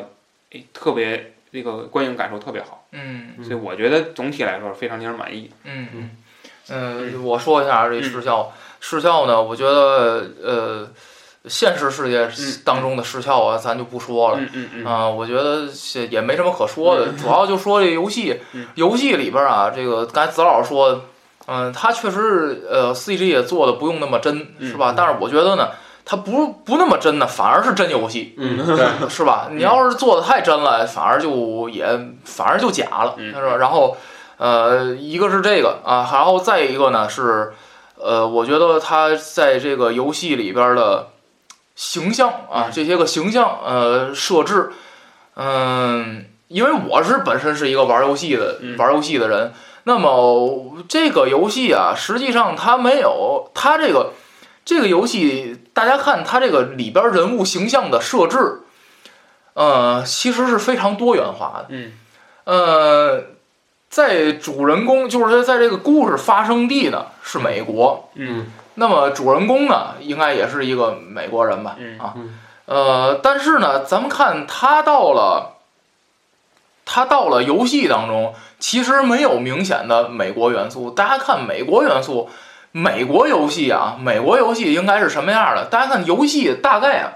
哎，特别这个观影感受特别好。嗯所以我觉得总体来说非常令人满意。嗯嗯，呃，我说一下这失效，失效呢，我觉得呃，现实世界当中的失效啊，咱就不说了。嗯嗯嗯啊、我觉得是也没什么可说的，主要就说这游戏嗯，游戏里边啊，这个刚才子老师说的，嗯、他确实呃 CG 也做的不用那么真，嗯是吧？但是我觉得呢，它不不那么真呢，反而是真游戏，嗯，对，是吧？你要是做的太真了，反而就也反而就假了，嗯是吧？然后呃，一个是这个啊，然后再一个呢是呃，我觉得它在这个游戏里边的形象啊，嗯这些个形象呃设置，嗯、因为我是本身是一个玩游戏的、嗯玩游戏的人，那么这个游戏啊，实际上它没有它这个这个游戏，大家看它这个里边人物形象的设置，呃，其实是非常多元化的。嗯呃，在主人公就是说在这个故事发生地呢是美国，嗯那么主人公呢应该也是一个美国人吧？嗯啊嗯，呃，但是呢，咱们看他到了，他到了游戏当中，其实没有明显的美国元素。大家看美国元素，美国游戏啊，美国游戏应该是什么样的？大家看游戏大概啊，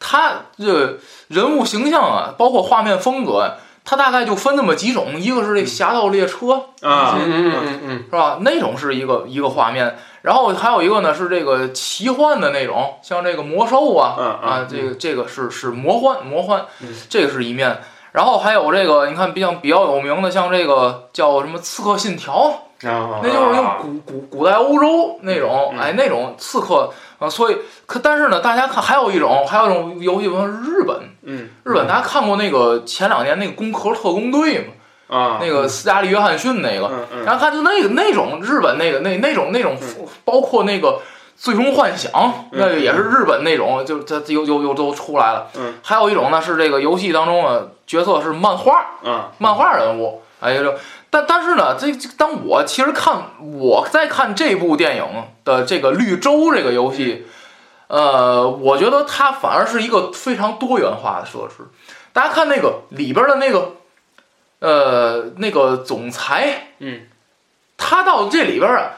它这人物形象啊，包括画面风格啊，它大概就分那么几种，一个是这侠盗猎车，啊嗯嗯嗯嗯是吧？那种是一个一个画面，然后还有一个呢是这个奇幻的那种，像这个魔兽啊，嗯啊，这个这个是是魔幻魔幻嗯，这个是一面。然后还有这个，你看比较比较有名的，像这个叫什么《刺客信条》，啊那就是用古古古代欧洲那种，嗯哎，那种刺客啊。所以，可但是呢，大家看还有一种，还有一种游戏，比如说日本，嗯日本大家看过那个前两年那个《攻壳特工队》吗？啊那个斯嘉丽·约翰逊那个，然后他就那个那种日本那个那那种那种，包括那个《最终幻想》，那个也是日本那种，就它又又又都出来了。嗯，还有一种呢是这个游戏当中的角色是漫画嗯漫画人物，哎就但但是呢，这这当我其实看我在看这部电影的这个绿洲这个游戏，呃，我觉得它反而是一个非常多元化的设置。大家看那个里边的那个，呃，那个总裁，嗯，他到这里边啊，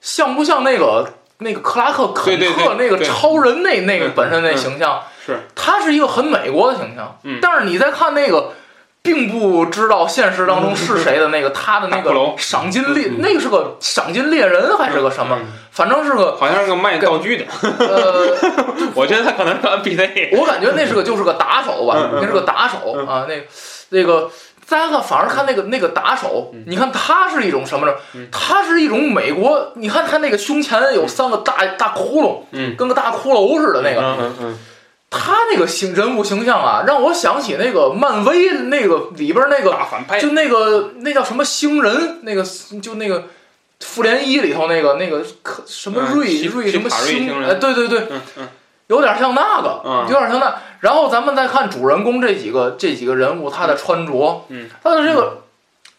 像不像那个那个克拉克肯特那个超人那那个嗯本身那嗯形象？是，他是一个很美国的形象，嗯但是你再看那个。并不知道现实当中是谁的那个他的那个赏金猎，嗯那个是个赏金猎人还是个什么？嗯反正是个好像是个卖道具的，呃，我觉得他可能是个 NPC。我感觉那是个就是个打手吧，那是个打手啊。那那个大家看，反而看那个那个打手，你看他是一种什么呢嗯？他是一种美国，你看他那个胸前有三个大大窟窿，嗯跟个大骷髅似的那个。他那个形人物形象啊，让我想起那个漫威那个里边那个大反派。就那个那叫什么星人，那个就那个复联一里头那个那个可什么嗯瑞、奇瑞什么星，哎，对对对，嗯嗯。有点像那个，嗯。有点像那。然后咱们再看主人公这几个这几个人物，他的穿着，嗯，他的这个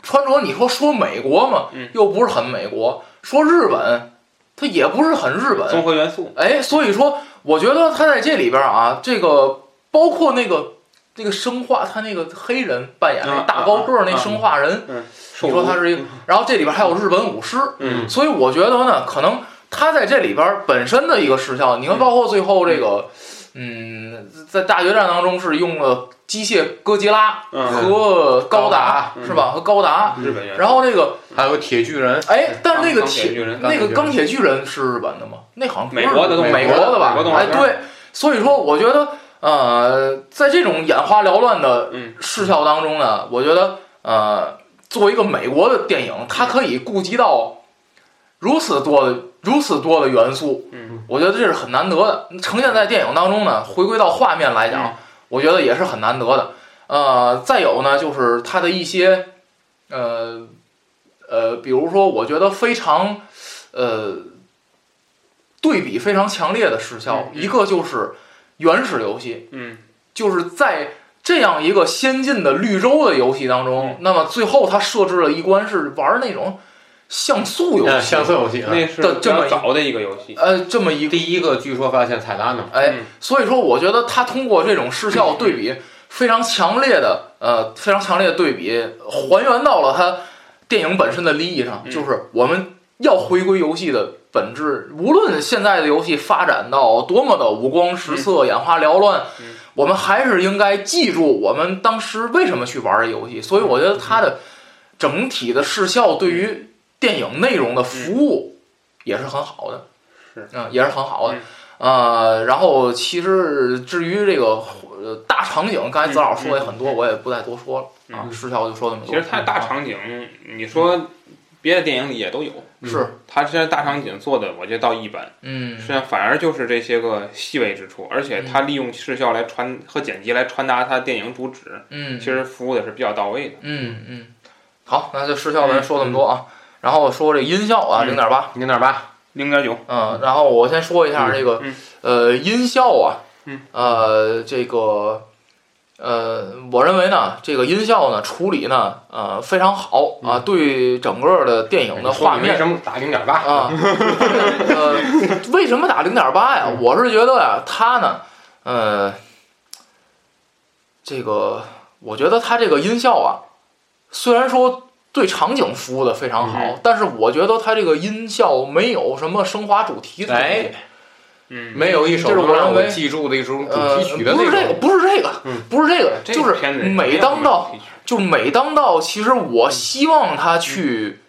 穿着，你说说美国嘛，嗯。又不是很美国；说日本，他也不是很日本。综合元素，哎，所以说，我觉得他在这里边啊，这个包括那个那个生化，他那个黑人扮演那啊大高个儿那啊生化人，嗯，你说他是一个，然后这里边还有日本武师，嗯。所以我觉得呢，可能他在这里边本身的一个时效，你看，包括最后这个，嗯，在大决战当中是用了机械哥吉拉嗯，和高达，嗯是吧？和高达，日本然后那个，还有个铁巨人，哎，但是那个铁铁巨人，那个钢铁巨人。是日本的吗？那好像不是。美国的美国的吧？哎，对，所以说我觉得，呃，在这种眼花缭乱的嗯。视效当中呢，我觉得，呃，作为一个美国的电影，它可以顾及到如此多的如此多的元素，嗯，我觉得这是很难得的。呈现在电影当中呢，回归到画面来讲，嗯我觉得也是很难得的。呃，再有呢，就是它的一些，呃，呃，比如说，我觉得非常，呃，对比非常强烈的失效，一个就是原始游戏，嗯。就是在这样一个先进的绿洲的游戏当中，那么最后它设置了一关是玩那种像素游呃戏，像素游戏啊。那是这么早的一个游戏，呃，这么一个，第一个据说发现彩蛋呢，哎嗯，所以说我觉得它通过这种视效对比非常强烈的，呃，非常强烈的对比，还原到了它电影本身的利益上，嗯就是我们要回归游戏的本质。无论现在的游戏发展到多么的五光十色、眼花缭乱，嗯我们还是应该记住我们当时为什么去玩这游戏。所以我觉得它的整体的视效对于电影内容的服务也是很好的，是嗯，也是很好的嗯。呃，然后其实至于这个呃大场景，刚才子老师说也很多，我也不再多说了啊，嗯视效就说这么多。其实它大啊场景，你说别的电影里也都有。是，他现在大场景做的，我觉得到一般，嗯实际上反而就是这些个细微之处，而且它利用视效来传和剪辑来传达它电影主旨，嗯，其实服务的是比较到位的。嗯嗯，好，那就视效咱说这么多啊，然后说这音效啊，嗯零点八，零点八，零点九，嗯，然后我先说一下这个嗯呃音效啊嗯，呃这个。呃，我认为呢，这个音效呢处理呢，呃非常好啊，对整个的电影的画面为什么打零点八？啊，呃，为什么打零点八呀？我是觉得呀，它呢，呃，这个我觉得它这个音效啊，虽然说对场景服务的非常好，嗯。但是我觉得它这个音效没有什么升华主题的东西。哎，嗯，没有一首让我记住的一种主呃，题曲的那不是这个，不是这个，嗯。不是这个，就是每当到就是每当到，其实我希望他去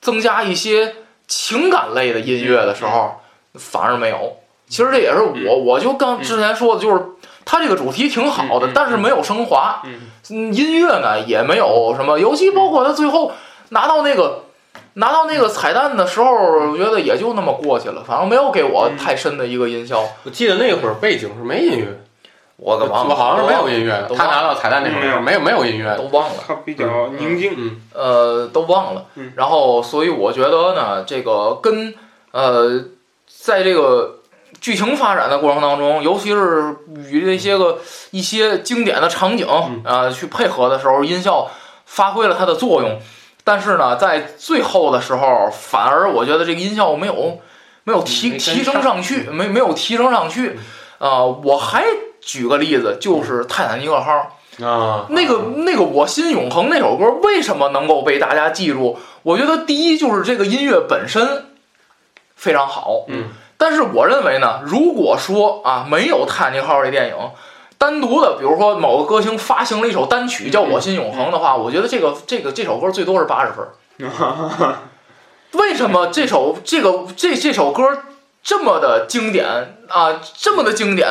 增加一些情感类的音乐的时候，反而没有。其实这也是我，我就刚之前说的，就是它这个主题挺好的但是没有升华。嗯嗯，音乐呢也没有什么，尤其包括他最后拿到那个拿到那个彩蛋的时候，我觉得也就那么过去了，反正没有给我太深的一个音效。我记得那会儿背景是没音乐，我给忘了，我好像是没有音乐他拿到彩蛋那会儿没有没有音乐。都忘了。他比较宁静。嗯，呃，都忘了嗯。然后，所以我觉得呢，这个跟呃，在这个剧情发展的过程当中，尤其是与这些个一些经典的场景啊呃去配合的时候，音效发挥了它的作用。但是呢，在最后的时候，反而我觉得这个音效没有没有提提升上上去，没没有提升上去。啊，我还举个例子，就是《泰坦尼克号》。啊，那个那个我心永恒那首歌为什么能够被大家记住？我觉得第一就是这个音乐本身非常好，嗯，但是我认为呢，如果说啊没有《泰坦尼克号》这电影，单独的，比如说某个歌星发行了一首单曲叫《我心永恒》的话，我觉得这个这个这首歌最多是八十分。为什么这首这个这这首歌这么的经典啊，这么的经典，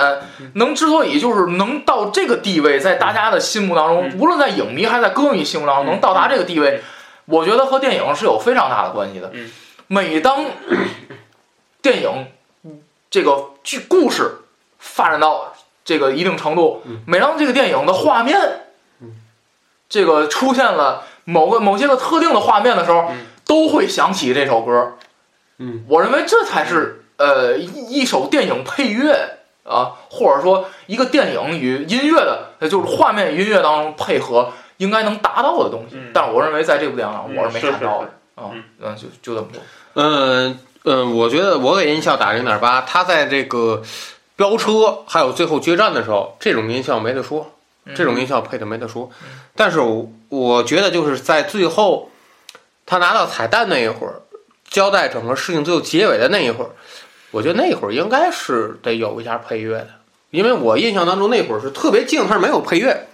能之所以就是能到这个地位，在大家的心目当中，无论在影迷还是在歌迷心目当中，能到达这个地位，我觉得和电影是有非常大的关系的。嗯。每当电影这个剧故事发展到这个一定程度，每当这个电影的画面，这个出现了某个某些个特定的画面的时候，都会想起这首歌。嗯，我认为这才是呃一一首电影配乐啊，或者说一个电影与音乐的，呃就是画面与音乐当中配合应该能达到的东西。嗯。但是我认为在这部电影上我是没看到的。啊，嗯。嗯，就就这么多。嗯嗯，我觉得我给音效打零点八，他在这个飙车还有最后决战的时候，这种音效没得说，嗯这种音效配的没得说。但是我我觉得就是在最后他拿到彩蛋那一会儿，交代整个事情最后结尾的那一会儿，我觉得那会儿应该是得有一下配乐的，因为我印象当中那会儿是特别静，它是没有配乐。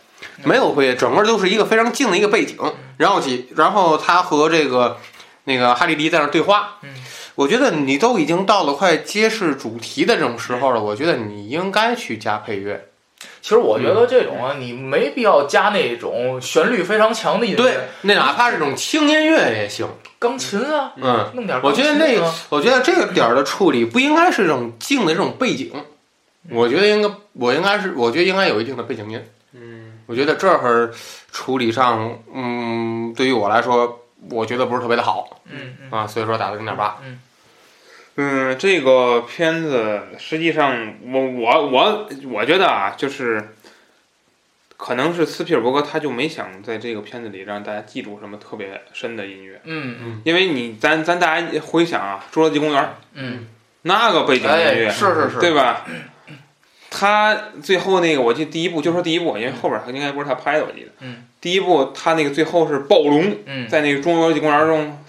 没有配乐，整个就是一个非常静的一个背景，然后几，然后他和这个那个哈利迪在那对话。嗯，我觉得你都已经到了快揭示主题的这种时候了，我觉得你应该去加配乐。其实我觉得这种啊，你没必要加那种旋律非常强的音乐，对，那哪怕是这种轻音乐也行。钢琴啊，嗯，弄点我觉得那我觉得这个点儿的处理不应该是这种静的这种背景，我觉得应该，我应该是，我觉得应该有一定的背景音。嗯，我觉得这会儿处理上，嗯，对于我来说，我觉得不是特别的好嗯嗯啊，所以说打了零点八。嗯，这个片子实际上，我我我我觉得啊，就是可能是斯皮尔伯格他就没想在这个片子里让大家记住什么特别深的音乐，嗯嗯因为你咱咱大家回想啊，《侏罗纪公园》嗯那个背景音乐，哎是是是对吧？他最后那个，我记得第一部就说第一部，因为后边他应该不是他拍的，我记得。嗯。第一部他那个最后是暴龙嗯，在那个侏罗纪公园中，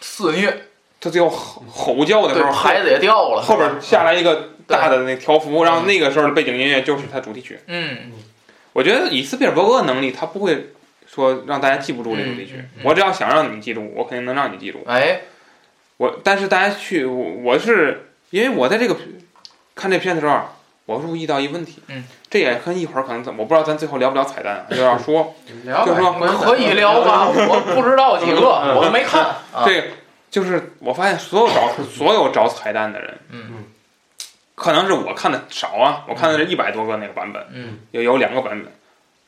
肆虐，他最后吼吼叫的时候，孩子也掉了，后边下来一个大的那条幅，然后嗯那个时候的背景音乐就是他主题曲。嗯我觉得以斯皮尔伯格的能力，他不会说让大家记不住这主题曲嗯嗯。嗯我只要想让你记住，我肯定能让你记住。哎我但是大家去，我我是因为我在这个看这片的时候，我注意到一问题，嗯，这也跟一会儿可能咱我不知道咱最后聊不聊彩蛋啊，就要说就是说可以聊吧？我不知道几个，我都没看。啊这个，就是我发现所有找 所有找彩蛋的人，嗯。可能是我看的少啊，我看的是一百多个那个版本，嗯。有有两个版本，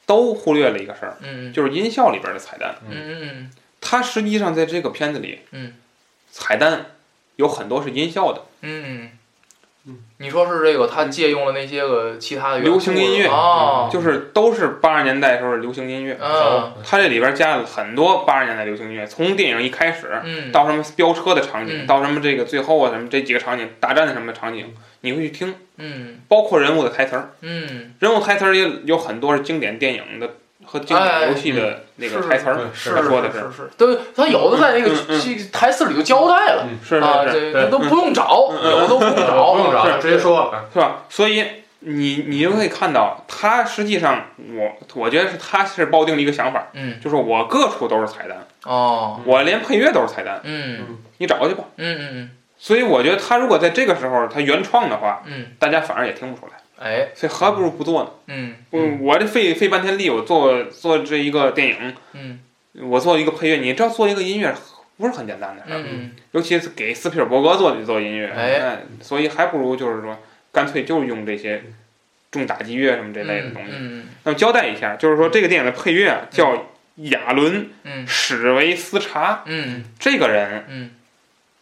都忽略了一个事儿，嗯就是音效里边的彩蛋。嗯嗯。它实际上在这个片子里，嗯，彩蛋有很多是音效的，嗯嗯，你说是这个，他借用了那些个其他的流行音乐。哦，就是都是八十年代时候的流行音乐。嗯。它这里边加了很多八十年代流行音乐，从电影一开始嗯。到什么飙车的场景，嗯。到什么这个最后啊什么这几个场景大战的什么场景，你会去听，嗯。包括人物的台词儿，嗯，人物台词儿也有很多是经典电影的和经典游戏的那个台词儿，是说的是是，对他有的在那个台词里就交代了是啊，是是，这这都不用找，嗯嗯有的都不用找，不用找，是直接说。是吧？所以你你就可以看到，他实际上我我觉得是他是抱定了一个想法，嗯就是我各处都是彩蛋，哦，我连配乐都是彩蛋，嗯你找去吧。嗯嗯所以我觉得他如果在这个时候他原创的话，嗯，大家反而也听不出来，哎，所以还不如不做呢。嗯嗯，我这费费半天力，我做做这一个电影，嗯。我做一个配乐，你知道做一个音乐不是很简单的事儿，嗯尤其是给斯皮尔伯格做做音乐，哎。所以还不如就是说干脆就是用这些重打击乐什么这类的东西。嗯那么交代一下，就是说这个电影的配乐啊叫亚伦嗯。史维斯查，嗯。这个人嗯，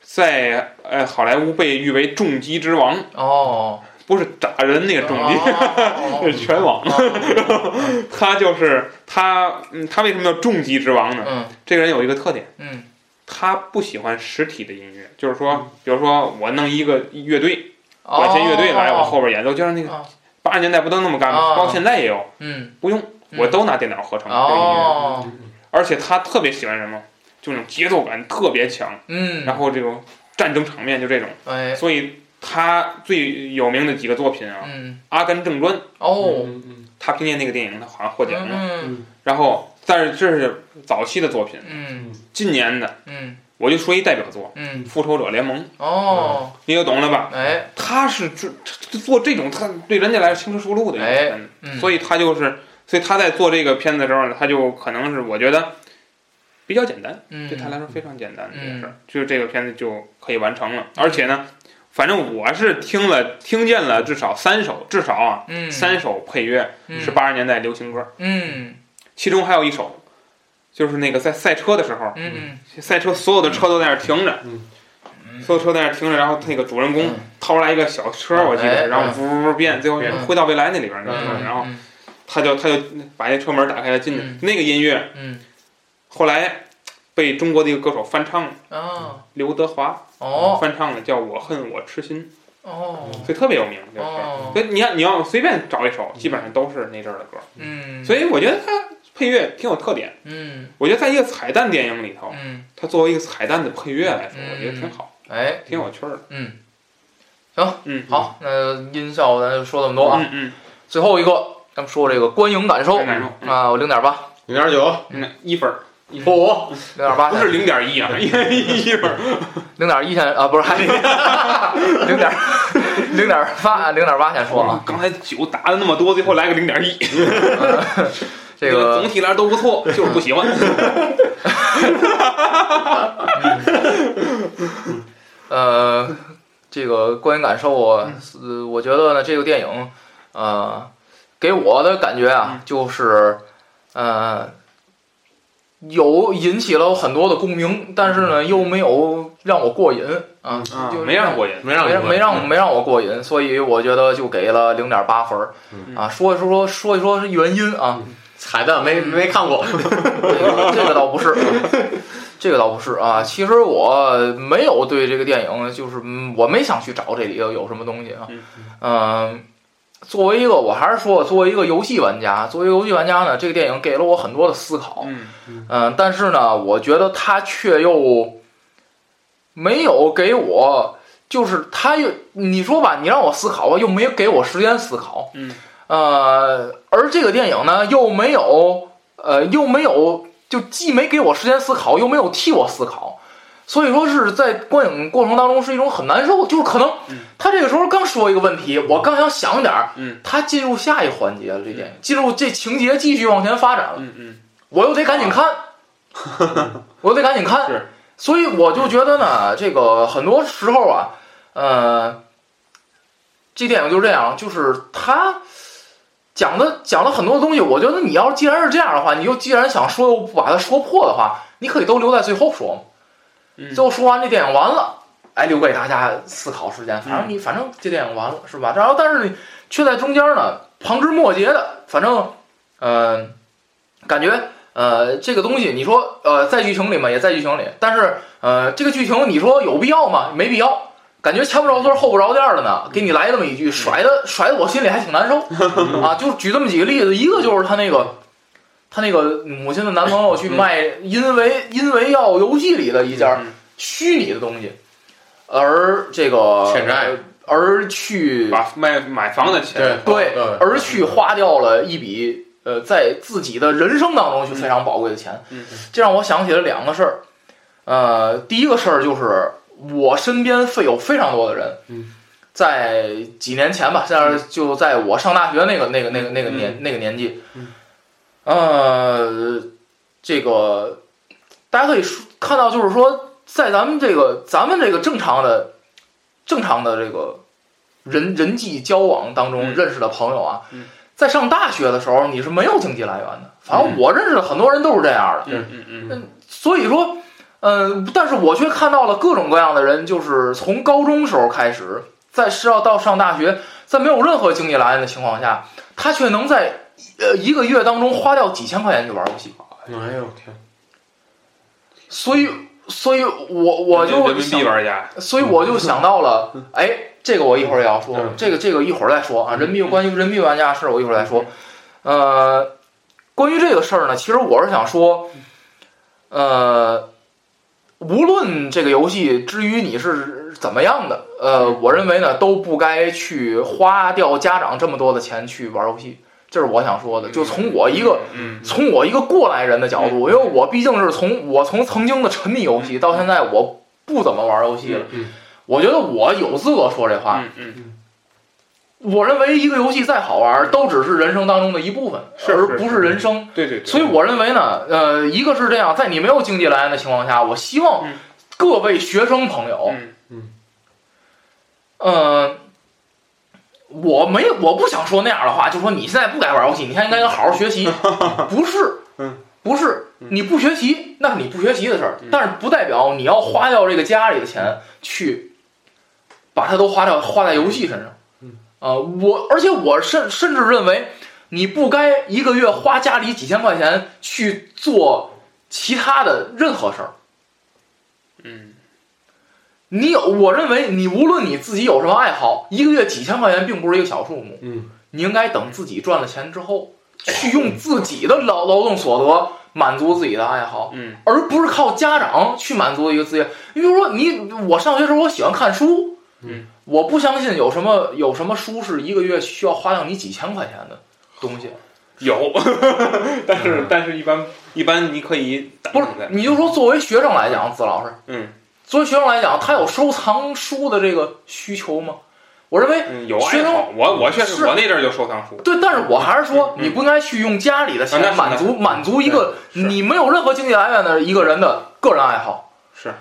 在呃好莱坞被誉为重击之王，哦，不是打人那个重击，哦。是全网。哦。他就是他，嗯，他为什么叫重击之王呢？嗯。这个人有一个特点，嗯。他不喜欢实体的音乐，就是说，比如说我弄一个乐队，哦。管弦乐队来我后边演奏，就像那个哦八十年代不都那么干吗？哦。包括现在也有，嗯。不用，嗯。我都拿电脑合成这个音乐。哦而且他特别喜欢什么，就那种节奏感特别强，嗯，然后这种战争场面就这种，哎。所以他最有名的几个作品啊，嗯《阿甘正传》，哦。他凭借那个电影他好像获奖了。嗯然后，但是这是早期的作品，嗯。今年的。嗯。我就说一代表作嗯《复仇者联盟》，哦。你就懂了吧？哎。他是做做这种，他对人家来说轻车熟路的一个片子，嗯，所以他就是，所以他在做这个片子的时候呢，他就可能是我觉得比较简单，嗯。对他来说非常简单的事儿。嗯，就是这个片子就可以完成了。而且呢，反正我是听了听见了至少三首，至少啊嗯。三首配乐嗯。是八十年代流行歌，嗯。其中还有一首就是那个在赛车的时候，嗯赛车所有的车都在那儿停着。嗯。所有车在那儿停着，然后那个主人公嗯。掏出来一个小车，我记哎得，然后呜呜呜变，最后嗯回到未来那里边儿，你知道吗？嗯然后嗯。他就他就把那车门打开了进去嗯，那个音乐嗯。后来被中国的一个歌手翻唱了，哦。刘德华哦。翻唱的，叫我恨我痴心，哦。所以特别有名这个歌。哦所以你看你要随便找一首，基本上都是那阵儿的歌。嗯，所以我觉得它配乐挺有特点。嗯。我觉得在一个彩蛋电影里头，嗯。它作为一个彩蛋的配乐来说，嗯。我觉得挺好，哎。挺有趣儿的。嗯。行嗯，好，那音效咱就说这么多啊，嗯嗯，最后一个咱们说这个观影感受感受。嗯。啊，我零点八，零点九，嗯。一分儿，不，零点八不是零点一啊，一一分儿。零点一先啊，不是还零点零点八零点八先说啊，刚才酒打的那么多，最后来个零点一，这个总体来说都不错，就是不喜欢。呃，这个观影感受啊，是我觉得呢，这个电影，呃，给我的感觉啊，就是，呃，有引起了很多的共鸣，但是呢，又没有让我过瘾啊，啊就没让过瘾，没让没没让没让我过瘾，所以我觉得就给了零点八分儿啊。说一说说说一说是原因啊，彩蛋没没看过，这个倒不是，这个倒不是啊。其实我没有对这个电影，就是嗯我没想去找这里头有什么东西啊。嗯、作为一个，我还是说，作为一个游戏玩家，作为游戏玩家呢，这个电影给了我很多的思考。嗯嗯、但是呢，我觉得它却又没有给我，就是它又你说吧，你让我思考吧，又没有给我时间思考。嗯，呃，而这个电影呢，又没有，呃，又没有，就既没给我时间思考，又没有替我思考。所以说是在观影过程当中是一种很难受，就是可能他这个时候刚说一个问题，我刚想想点儿，嗯。他进入下一环节了，这电影进入这情节继续往前发展了，嗯嗯。我又得赶紧看，我又得赶紧看。是，所以我就觉得呢，这个很多时候啊，呃，这电影就这样，就是他讲的讲了很多东西，我觉得你要既然是这样的话，你就既然想说又不把它说破的话，你可以都留在最后说最后说完这电影完了，哎，留给大家思考时间。反正你反正这电影完了是吧？然后但是你却在中间呢旁枝末节的，反正呃，感觉呃这个东西你说呃在剧情里嘛也在剧情里，但是呃这个剧情你说有必要吗？没必要。感觉前不着村后不着店的呢，给你来这么一句，甩的甩的我心里还挺难受 啊！就举这么几个例子，一个就是他那个他那个母亲的男朋友去卖因为因为要游戏里的一件嗯。虚拟的东西，而这个欠债，而去把卖买房的钱，对对而去花掉了一笔呃在自己的人生当中去非常宝贵的钱，嗯这让我想起了两个事儿，呃，第一个事儿就是我身边非有非常多的人，嗯。在几年前吧，像是就在我上大学那个那个那个那个年、那个年纪，嗯呃，这个大家可以说看到，就是说，在咱们这个咱们这个正常的正常的这个人人际交往当中嗯。认识的朋友啊，嗯。在上大学的时候你是没有经济来源的，反正我认识的很多人都是这样的，嗯嗯嗯。所以说，嗯、但是我却看到了各种各样的人，就是从高中时候开始，在是要到上大学，在没有任何经济来源的情况下，他却能在呃一个月当中花掉几千块钱去玩游戏。哎呦天，所以，所以我我就人民想币玩家，所以我就想到了，哎，这个我一会儿也要说嗯，这个这个一会儿再说啊。人民币关于人民币玩家的事儿，我一会儿再说。呃，关于这个事儿呢，其实我是想说，呃，无论这个游戏至于你是怎么样的，呃，我认为呢都不该去花掉家长这么多的钱去玩游戏，这是我想说的。就从我一个嗯从我一个过来人的角度，因为我毕竟是从我从曾经的沉迷游戏到现在我不怎么玩游戏了，嗯我觉得我有资格说这话。我认为一个游戏再好玩，都只是人生当中的一部分，而不是人生。对对，所以我认为呢，呃，一个是这样，在你没有经济来源的情况下，我希望嗯。各位学生朋友，嗯。呃，我没我不想说那样的话，就说你现在不该玩游戏，你现在应该好好学习。不是，嗯，不是，你不学习那是你不学习的事儿嗯，但是不代表你要花掉这个家里的钱去把它都花掉花在游戏身上。嗯，啊、我而且我甚甚至认为你不该一个月花家里几千块钱去做其他的任何事儿。嗯你有，我认为你无论你自己有什么爱好，一个月几千块钱并不是一个小数目。嗯你应该等自己赚了钱之后，去用自己的劳劳动所得满足自己的爱好，嗯而不是靠家长去满足一个自己。你比如说你，我上学时候我喜欢看书，嗯，我不相信有什么有什么书是一个月需要花掉你几千块钱的东西。有，但是但是一般一般你可以等不是，你就说作为学生来讲，子老师，嗯作为学生来讲，他有收藏书的这个需求吗？我认为嗯有学生爱好，我我确实我那阵儿就收藏书，对，但是我还是说，嗯你不应该去用家里的钱满足满足一个你没有任何经济来源的一个人的个人爱好。是，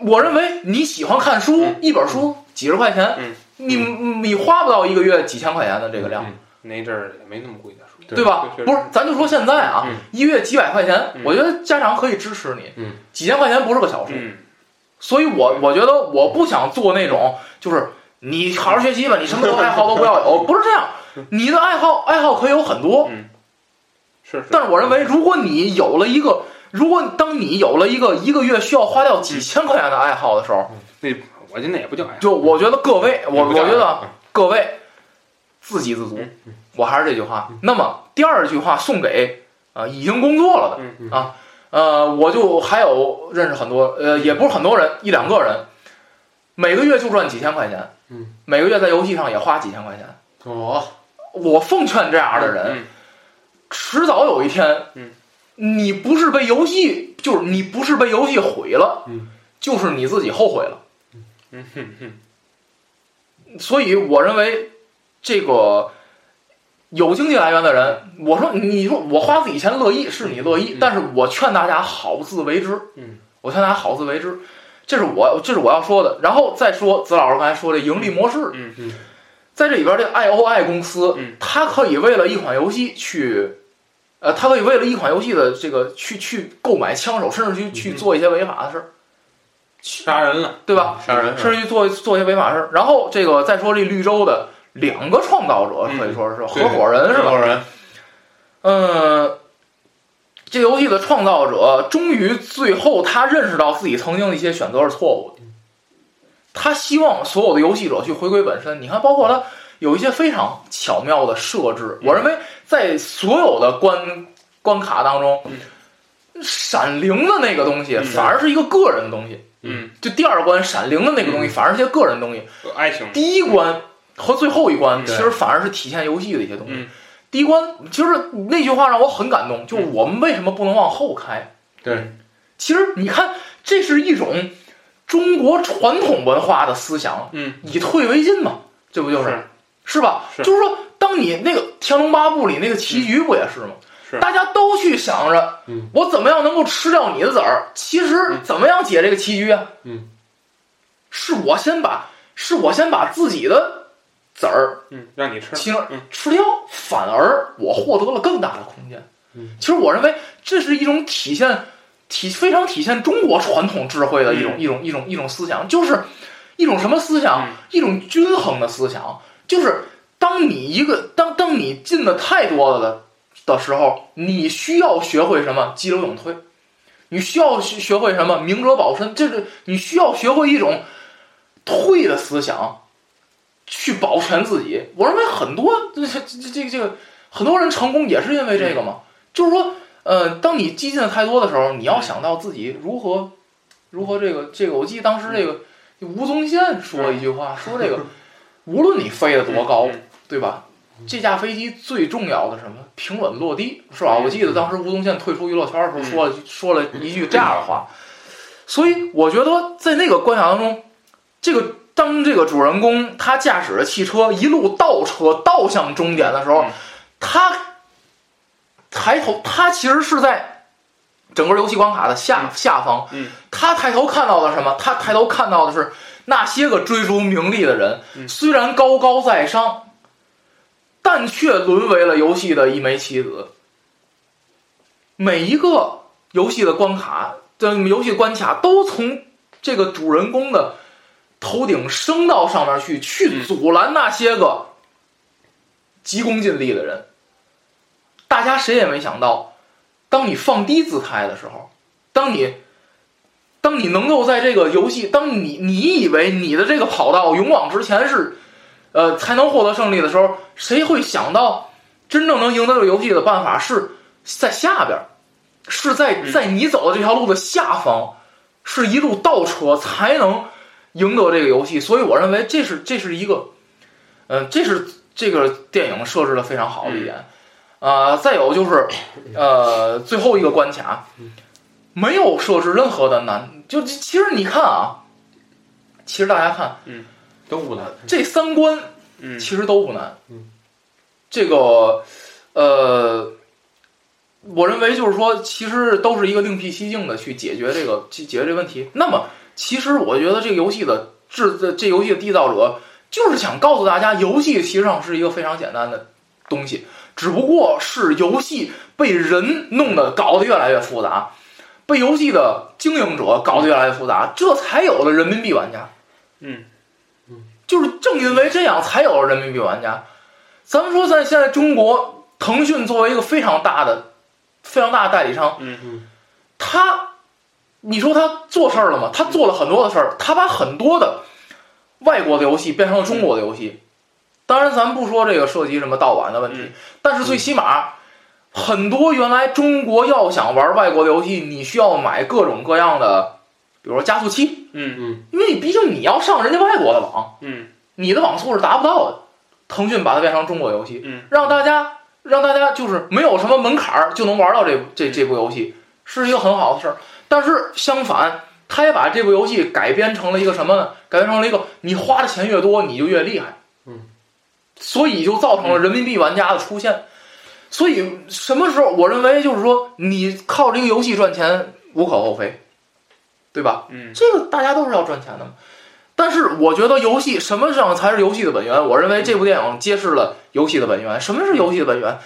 我认为你喜欢看书嗯，一本书几十块钱嗯，你你花不到一个月几千块钱的这个量，嗯那阵儿也没那么贵的书，对吧？不是，咱就说现在啊嗯，一月几百块钱嗯，我觉得家长可以支持你嗯，几千块钱不是个小数。嗯所以我我觉得我不想做那种就是你好好学习吧，你什么都爱好都不要有，不是这样。你的爱好爱好可以有很多，是是，但是我认为，如果你有了一个，如果当你有了一个一个月需要花掉几千块钱的爱好的时候，那我觉得那也不叫爱好，就我觉得各位，我我觉得各位自给自足嗯，我还是这句话。那么第二句话送给啊、呃已经工作了的嗯嗯。啊，呃，我就还有认识很多，呃，也不是很多人，一两个人，每个月就赚几千块钱，嗯，每个月在游戏上也花几千块钱。哦，我奉劝这样的人，嗯迟早有一天，嗯，你不是被游戏，就是你不是被游戏毁了，嗯，就是你自己后悔了。嗯。哼哼，所以我认为这个有经济来源的人，我说你说我花自己钱乐意是你乐意嗯，但是我劝大家好自为之。嗯，我劝大家好自为之，这是我这是我要说的。然后再说子老师刚才说的盈利模式，嗯嗯在这里边这个 I O I 公司，嗯它可以为了一款游戏去。呃，它可以为了一款游戏的这个去去购买枪手，甚至去去嗯做一些违法的事儿，杀人了，对吧？杀人甚至去做做一些违法事儿。然后这个再说这绿洲的两个创造者，可以说是合伙人，是吧？合伙人，嗯，这游戏的创造者终于最后他认识到自己曾经的一些选择是错误的，他希望所有的游戏者去回归本身。你看，包括他有一些非常巧妙的设置，我认为在所有的关关卡当中，闪灵的那个东西嗯反而是一个个人的东西。嗯，就第二关闪灵的那个东西，反而是一些个人的东西。爱情，第一关和最后一关，嗯其实反而是体现游戏的一些东西。嗯第一关其实那句话让我很感动，就是我们为什么不能往后开？对，其实你看，这是一种中国传统文化的思想，嗯，以退为进嘛，这不就是是是吧？是就是说，当你那个《天龙八部》里那个棋局不也是吗？是大家都去想着，嗯我怎么样能够吃掉你的子儿？其实嗯怎么样解这个棋局啊？嗯，是我先把，是我先把自己的子儿嗯，让你吃，其实嗯吃掉，反而我获得了更大的空间。嗯其实我认为这是一种体现体非常体现中国传统智慧的一种、一种一种一种思想，就是一种什么思想？嗯一种均衡的思想，就是当你一个当当你进的太多了的的时候，你需要学会什么？激流勇退。你需要学学会什么？明哲保身。这是你需要学会一种退的思想，去保全自己。我认为很多这这这这个这个很多人成功也是因为这个嘛，就是说，呃，当你激进的太多的时候，你要想到自己如何如何这个这个。我记得当时这个吴宗宪说了一句话，说这个无论你飞得多高，嗯对吧？这架飞机最重要的什么？平稳落地，是吧？嗯我记得当时吴宗宪退出娱乐圈的时候说了说了一句这样的话，所以我觉得在那个关卡当中，这个当这个主人公他驾驶着汽车一路倒车倒向终点的时候嗯，他抬头，他其实是在整个游戏关卡的下下方，嗯他抬头看到的什么？他抬头看到的是那些个追逐名利的人，嗯虽然高高在上，但却沦为了游戏的一枚棋子。每一个游戏的关卡的游戏关卡都从这个主人公的头顶升到上面去，去阻拦那些个急功近利的人。大家谁也没想到，当你放低姿态的时候，当你当你能够在这个游戏，当你你以为你的这个跑道勇往直前是，呃，才能获得胜利的时候，谁会想到真正能赢得这个游戏的办法是在下边，是在在你走的这条路的下方，是一路倒车才能赢得这个游戏。所以我认为这是这是一个，呃，这是这个电影设置的非常好的一点。呃，再有就是，呃，最后一个关卡，没有设置任何的难，就其实你看啊，其实大家看嗯都不难。这三关嗯其实都不难。嗯，这个呃，我认为就是说，其实都是一个另辟蹊径的去解决这个去解决这个问题。那么，其实我觉得这个游戏的制这这游戏的缔造者就是想告诉大家，游戏其实上是一个非常简单的东西，只不过是游戏被人弄得搞得越来越复杂，被游戏的经营者搞得越来越复杂，这才有了人民币玩家。嗯就是正因为这样，才有了人民币玩家。咱们说，在现在中国，腾讯作为一个非常大的、非常大的代理商，嗯嗯，他，你说他做事儿了吗？他做了很多的事儿，他把很多的外国的游戏变成了中国的游戏。当然，咱不说这个涉及什么盗版的问题，嗯但是最起码，很多原来中国要想玩外国的游戏，你需要买各种各样的，比如说加速器，嗯嗯因为你毕竟你要上人家外国的网。嗯你的网速是达不到的。腾讯把它变成中国游戏，嗯让大家让大家就是没有什么门槛儿就能玩到这这这部游戏，是一个很好的事儿。但是相反，他也把这部游戏改编成了一个什么呢？改编成了一个你花的钱越多，你就越厉害。嗯，所以就造成了人民币玩家的出现。所以什么时候我认为就是说，你靠这个游戏赚钱无可厚非，对吧？嗯这个大家都是要赚钱的嘛。但是我觉得游戏什么上才是游戏的本源？我认为这部电影揭示了游戏的本源。什么是游戏的本源？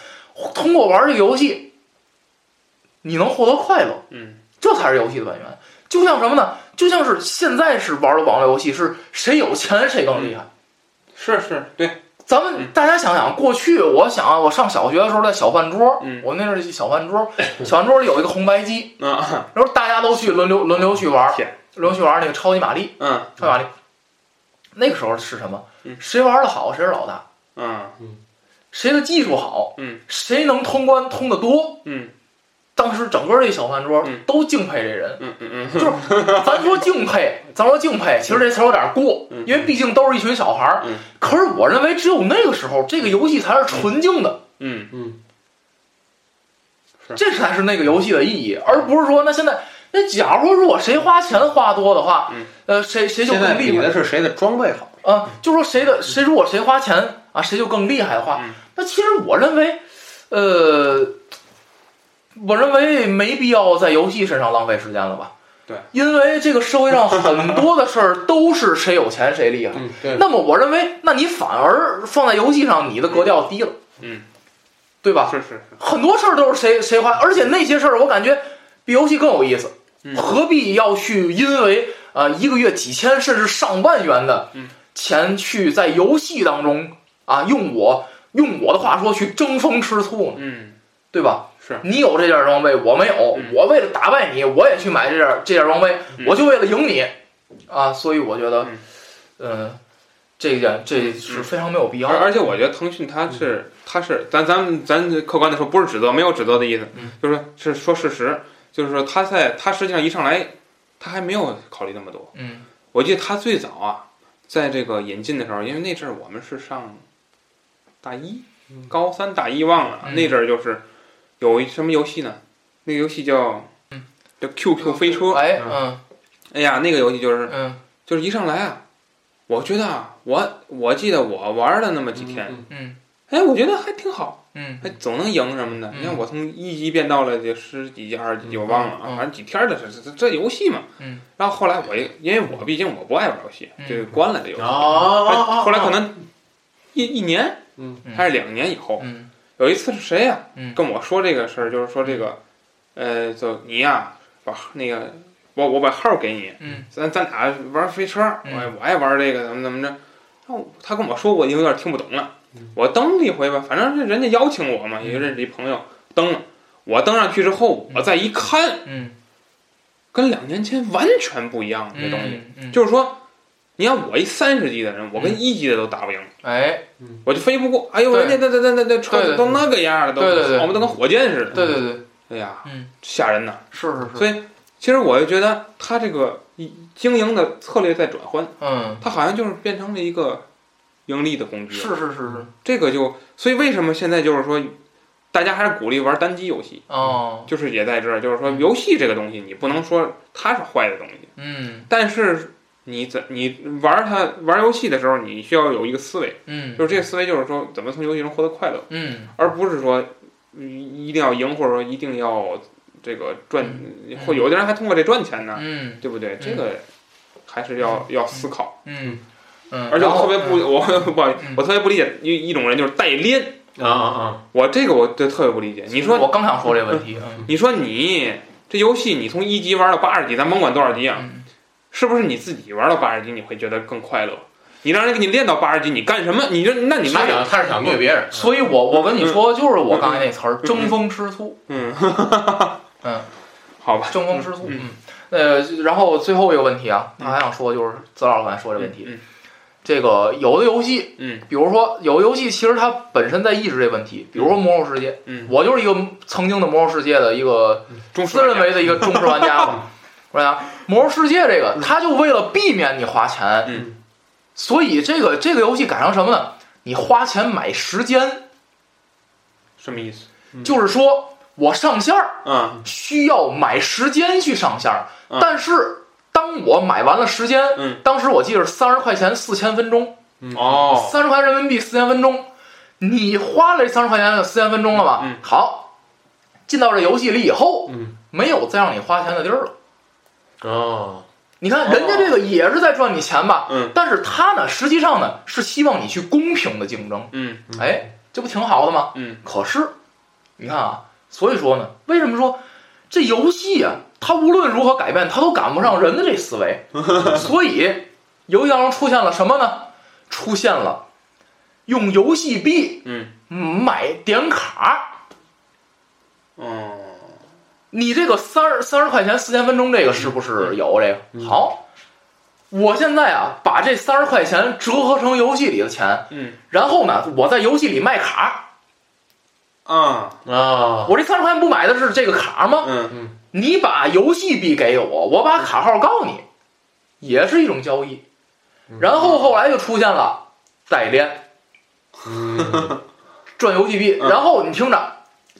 通过玩这个游戏，你能获得快乐，嗯这才是游戏的本源。就像什么呢？就像是现在是玩的网络游戏，是谁有钱谁更厉害。是是，对，咱们大家想想，过去我想我上小学的时候，在小饭桌，嗯我那是小饭桌，小饭桌里有一个红白机，啊，然后大家都去轮流轮流去玩，天轮流去玩那个超级玛丽，嗯超级玛丽。那个时候是什么嗯？谁玩的好，谁是老大，嗯谁的技术好，嗯谁能通关通的多。嗯当时整个这小饭桌嗯。都敬佩这人，嗯嗯嗯，就是咱说敬佩，咱说敬佩，其实这词儿有点过，嗯因为毕竟都是一群小孩儿。嗯。可是我认为，只有那个时候，这个游戏才是纯净的。嗯。嗯，这才是那个游戏的意义，而不是说那现在那假如说如果谁花钱花多的话，嗯。呃，谁谁就更厉害。的是谁的装备好。啊？就说谁的谁如果谁花钱啊，谁就更厉害的话，嗯。那其实我认为，呃，我认为没必要在游戏身上浪费时间了吧？对，因为这个社会上很多的事儿 都是谁有钱谁厉害。嗯，对。那么我认为，那你反而放在游戏上，你的格调低了，嗯，对吧？是是是，很多事儿都是谁谁花，而且那些事儿我感觉比游戏更有意思。嗯何必要去因为呃一个月几千甚至上万元的嗯钱去在游戏当中啊用我用我的话说去争风吃醋呢？嗯对吧？是。你有这件装备，我没有，嗯。我为了打败你，我也去买这件这件装备，嗯。我就为了赢你。啊！所以我觉得嗯，呃，这件这是非常没有必要的。而而且我觉得腾讯它是它是咱咱咱客观的说，不是指责，没有指责的意思，嗯。就是说是说事实，就是说他在他实际上一上来，他还没有考虑那么多。嗯。我记得他最早啊，在这个引进的时候，因为那阵儿我们是上大一、高三、大一忘了，嗯。那阵儿就是有一什么游戏呢？那个游戏叫嗯。叫 QQ 飞车。哎嗯。哎呀，那个游戏就是嗯。就是一上来啊，我觉得啊，我我记得我玩了那么几天，嗯嗯。哎，我觉得还挺好，嗯。还总能赢什么的。嗯。你看我从一级变到了这十几级、二十级，我忘了啊，嗯。反正几天的这这这游戏嘛。嗯。然后后来我也因为我毕竟我不爱玩游戏，嗯。就关了这游戏。啊后来可能一一年嗯。还是两年以后，嗯有一次是谁呀、嗯。跟我说这个事儿，就是说这个，呃，就你呀、把那个我我把号给你，嗯。咱咱俩玩飞车，嗯。我我爱玩这个怎么怎么着。他跟我说，我有点听不懂了。我登了一回吧，反正是人家邀请我嘛，也认识一朋友登了。我登上去之后，我再一看，嗯。跟两年前完全不一样这东西。嗯，就是说，你看我一三十级的人，我跟一级的都打不赢，哎，我就飞不过。哎呦，人家那那那那那对对车都那个样了，都对对对我们都跟火箭似的。对对对，哎呀，嗯，吓人呐！是是是，所以其实我就觉得他这个经营的策略在转换，嗯，他好像就是变成了一个盈利的工具。是是是是，这个就，所以为什么现在就是说，大家还是鼓励玩单机游戏，哦，就是也在这儿，就是说游戏这个东西，你不能说它是坏的东西，嗯但是你怎你玩它玩游戏的时候，你需要有一个思维，嗯就是这个思维就是说怎么从游戏中获得快乐，嗯而不是说嗯一定要赢，或者说一定要这个赚，或有的人还通过这赚钱呢，嗯对不对？这个还是要要思考。嗯嗯，而且我特别不，我 不好意思嗯，我特别不理解一一种人就是代练。啊啊我这个我就特别不理解。你说，我刚想说这个问题，嗯 你说你这游戏你从一级玩到八十级，咱甭管多少级啊，嗯是不是你自己玩到八十级你会觉得更快乐？你让人给你练到八十级，你干什么？你就那你想他是想虐别人，所以我我跟你说，就是我刚才那词儿，争风吃醋，嗯。嗯，好吧，争风吃醋，嗯。嗯，呃，然后最后一个问题啊，他还想说就是子老师刚才说这问题，嗯。这个有的游戏，嗯。比如说有的游戏其实它本身在抑制这问题，比如说《魔兽世界》，嗯，我就是一个曾经的《魔兽世界》的一个中自认为的一个忠实玩家嘛，是吧？《魔兽世界》这个，它就为了避免你花钱，嗯，所以这个这个游戏改成什么呢？你花钱买时间，什么意思？就是说我上线儿嗯需要买时间去上线儿，嗯但是当我买完了时间，嗯，当时我记得三十块钱四千分钟，哦，三十块人民币四千分钟，你花了这三十块钱四千分钟了吧？嗯好，进到这游戏里以后，嗯，没有再让你花钱的地儿了。哦，你看人家这个也是在赚你钱吧？嗯，但是他呢，实际上呢是希望你去公平的竞争。嗯哎，这不挺好的吗？嗯，可是，你看啊，所以说呢，为什么说这游戏啊，它无论如何改变，它都赶不上人的这思维。所以，游戏当中出现了什么呢？出现了用游戏币嗯买点卡。哦，你这个三十三十块钱四千分钟，这个是不是有这个？好，我现在啊，把这三十块钱折合成游戏里的钱，嗯然后呢，我在游戏里卖卡。啊，啊，我这三十块钱不买的是这个卡吗？嗯嗯你把游戏币给我，我把卡号告你，也是一种交易。然后后来就出现了代练，嗯 赚游戏币。嗯然后你听着，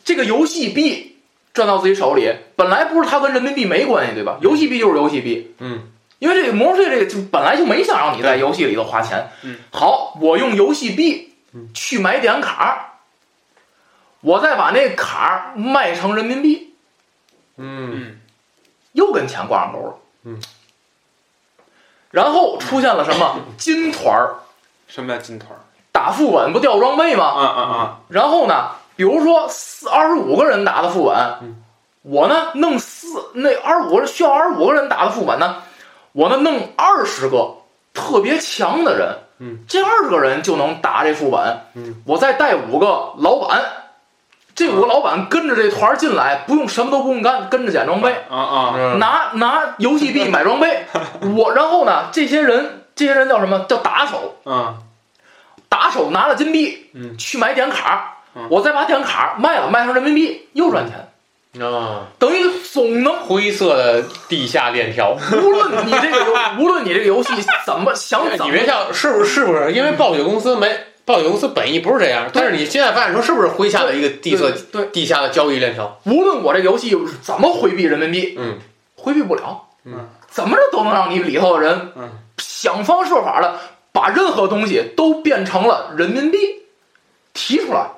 这个游戏币赚到自己手里，本来不是它跟人民币没关系，对吧？游戏币就是游戏币。嗯，因为这个魔兽世界这个就本来就没想让你在游戏里头花钱。嗯，好，我用游戏币去买点卡，我再把那卡卖成人民币。嗯嗯又跟钱挂上钩了。嗯，然后出现了什么 金团儿什么叫金团儿？打副本不掉装备吗？嗯嗯嗯！然后呢，比如说四二十五个人打的副本，嗯我呢弄四那二十五个需要二十五个人打的副本呢，我呢弄二十个特别强的人，嗯，这二十个人就能打这副本，嗯，我再带五个老板。这五个老板跟着这团进来，不用什么都不用干，跟着捡装备，啊啊！嗯拿拿游戏币 买装备，我然后呢，这些人这些人叫什么叫打手？啊打手拿了金币，嗯去买点卡嗯，我再把点卡卖了，卖成人民币又赚钱，啊，等于总能灰色的地下链条。无论你这个游，无论你这个游戏怎么想怎么。你别笑，是不是？是不是？因为暴雪公司没暴雪公司本意不是这样，但是你现在发现说是不是麾下的一个地色对对，地下的交易链条？无论我这个游戏怎么回避人民币，嗯，回避不了，嗯，怎么着都能让你里头的人嗯。想方设法的把任何东西都变成了人民币提出来。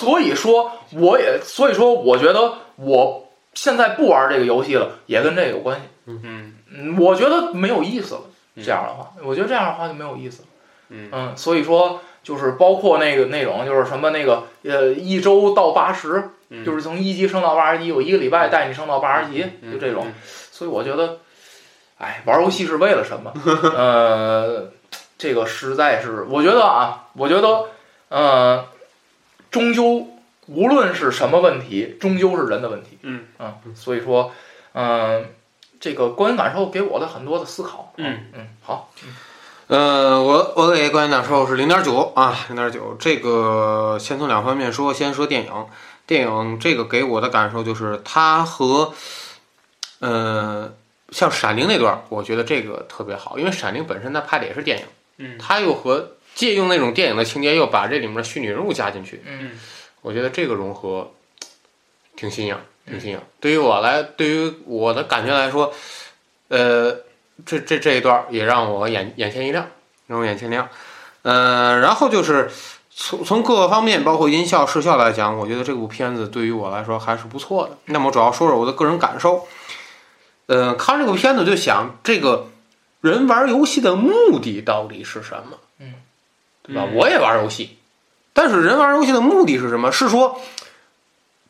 所以说，我也所以说，我觉得我现在不玩这个游戏了，也跟这个有关系。嗯嗯，我觉得没有意思了。这样的话，我觉得这样的话就没有意思了。嗯嗯，所以说就是包括那个那种就是什么那个呃一周到八十，嗯，就是从一级升到八十级，我一个礼拜带你升到八十级，嗯就这种。所以我觉得，哎，玩游戏是为了什么？呃，这个实在是，我觉得啊，我觉得，呃，终究无论是什么问题，终究是人的问题。嗯嗯，所以说，嗯、这个观影感受给我的很多的思考。嗯嗯，好，呃，我我给观影感受是零点九啊，零点九。这个先从两方面说，先说电影。电影这个给我的感受就是它和，呃，像《闪灵》那段，我觉得这个特别好，因为《闪灵》本身它拍的也是电影，嗯它又和借用那种电影的情节，又把这里面的虚拟人物加进去，嗯我觉得这个融合挺新颖，挺新颖。对于我来，对于我的感觉来说，呃，这这这一段儿也让我眼眼前一亮，让我眼前一亮。呃，然后就是从从各个方面，包括音效、视效来讲，我觉得这部片子对于我来说还是不错的。那么主要说说我的个人感受。呃，看这部片子就想，这个人玩游戏的目的到底是什么？嗯，对吧？我也玩游戏，但是人玩游戏的目的是什么？是说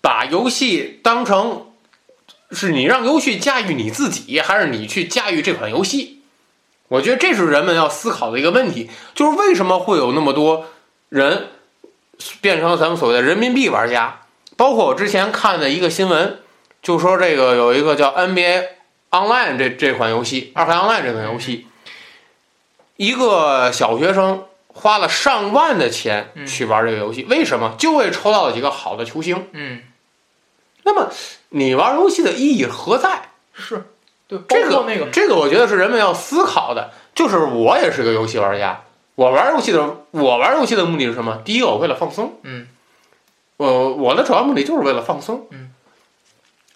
把游戏当成是你让游戏驾驭你自己，还是你去驾驭这款游戏？我觉得这是人们要思考的一个问题，就是为什么会有那么多人变成了咱们所谓的人民币玩家？包括我之前看的一个新闻，就说这个有一个叫 NBA Online 这这款游戏，二 K Online 这款游戏，一个小学生花了上万的钱嗯去玩这个游戏，为什么？就为抽到了几个好的球星。嗯，那么你玩游戏的意义何在？是对，这个那个这个，我觉得是人们要思考的。就是我也是个游戏玩家，我玩游戏的我玩游戏的目的是什么？第一个，我为了放松。嗯，我我的主要目的就是为了放松。嗯，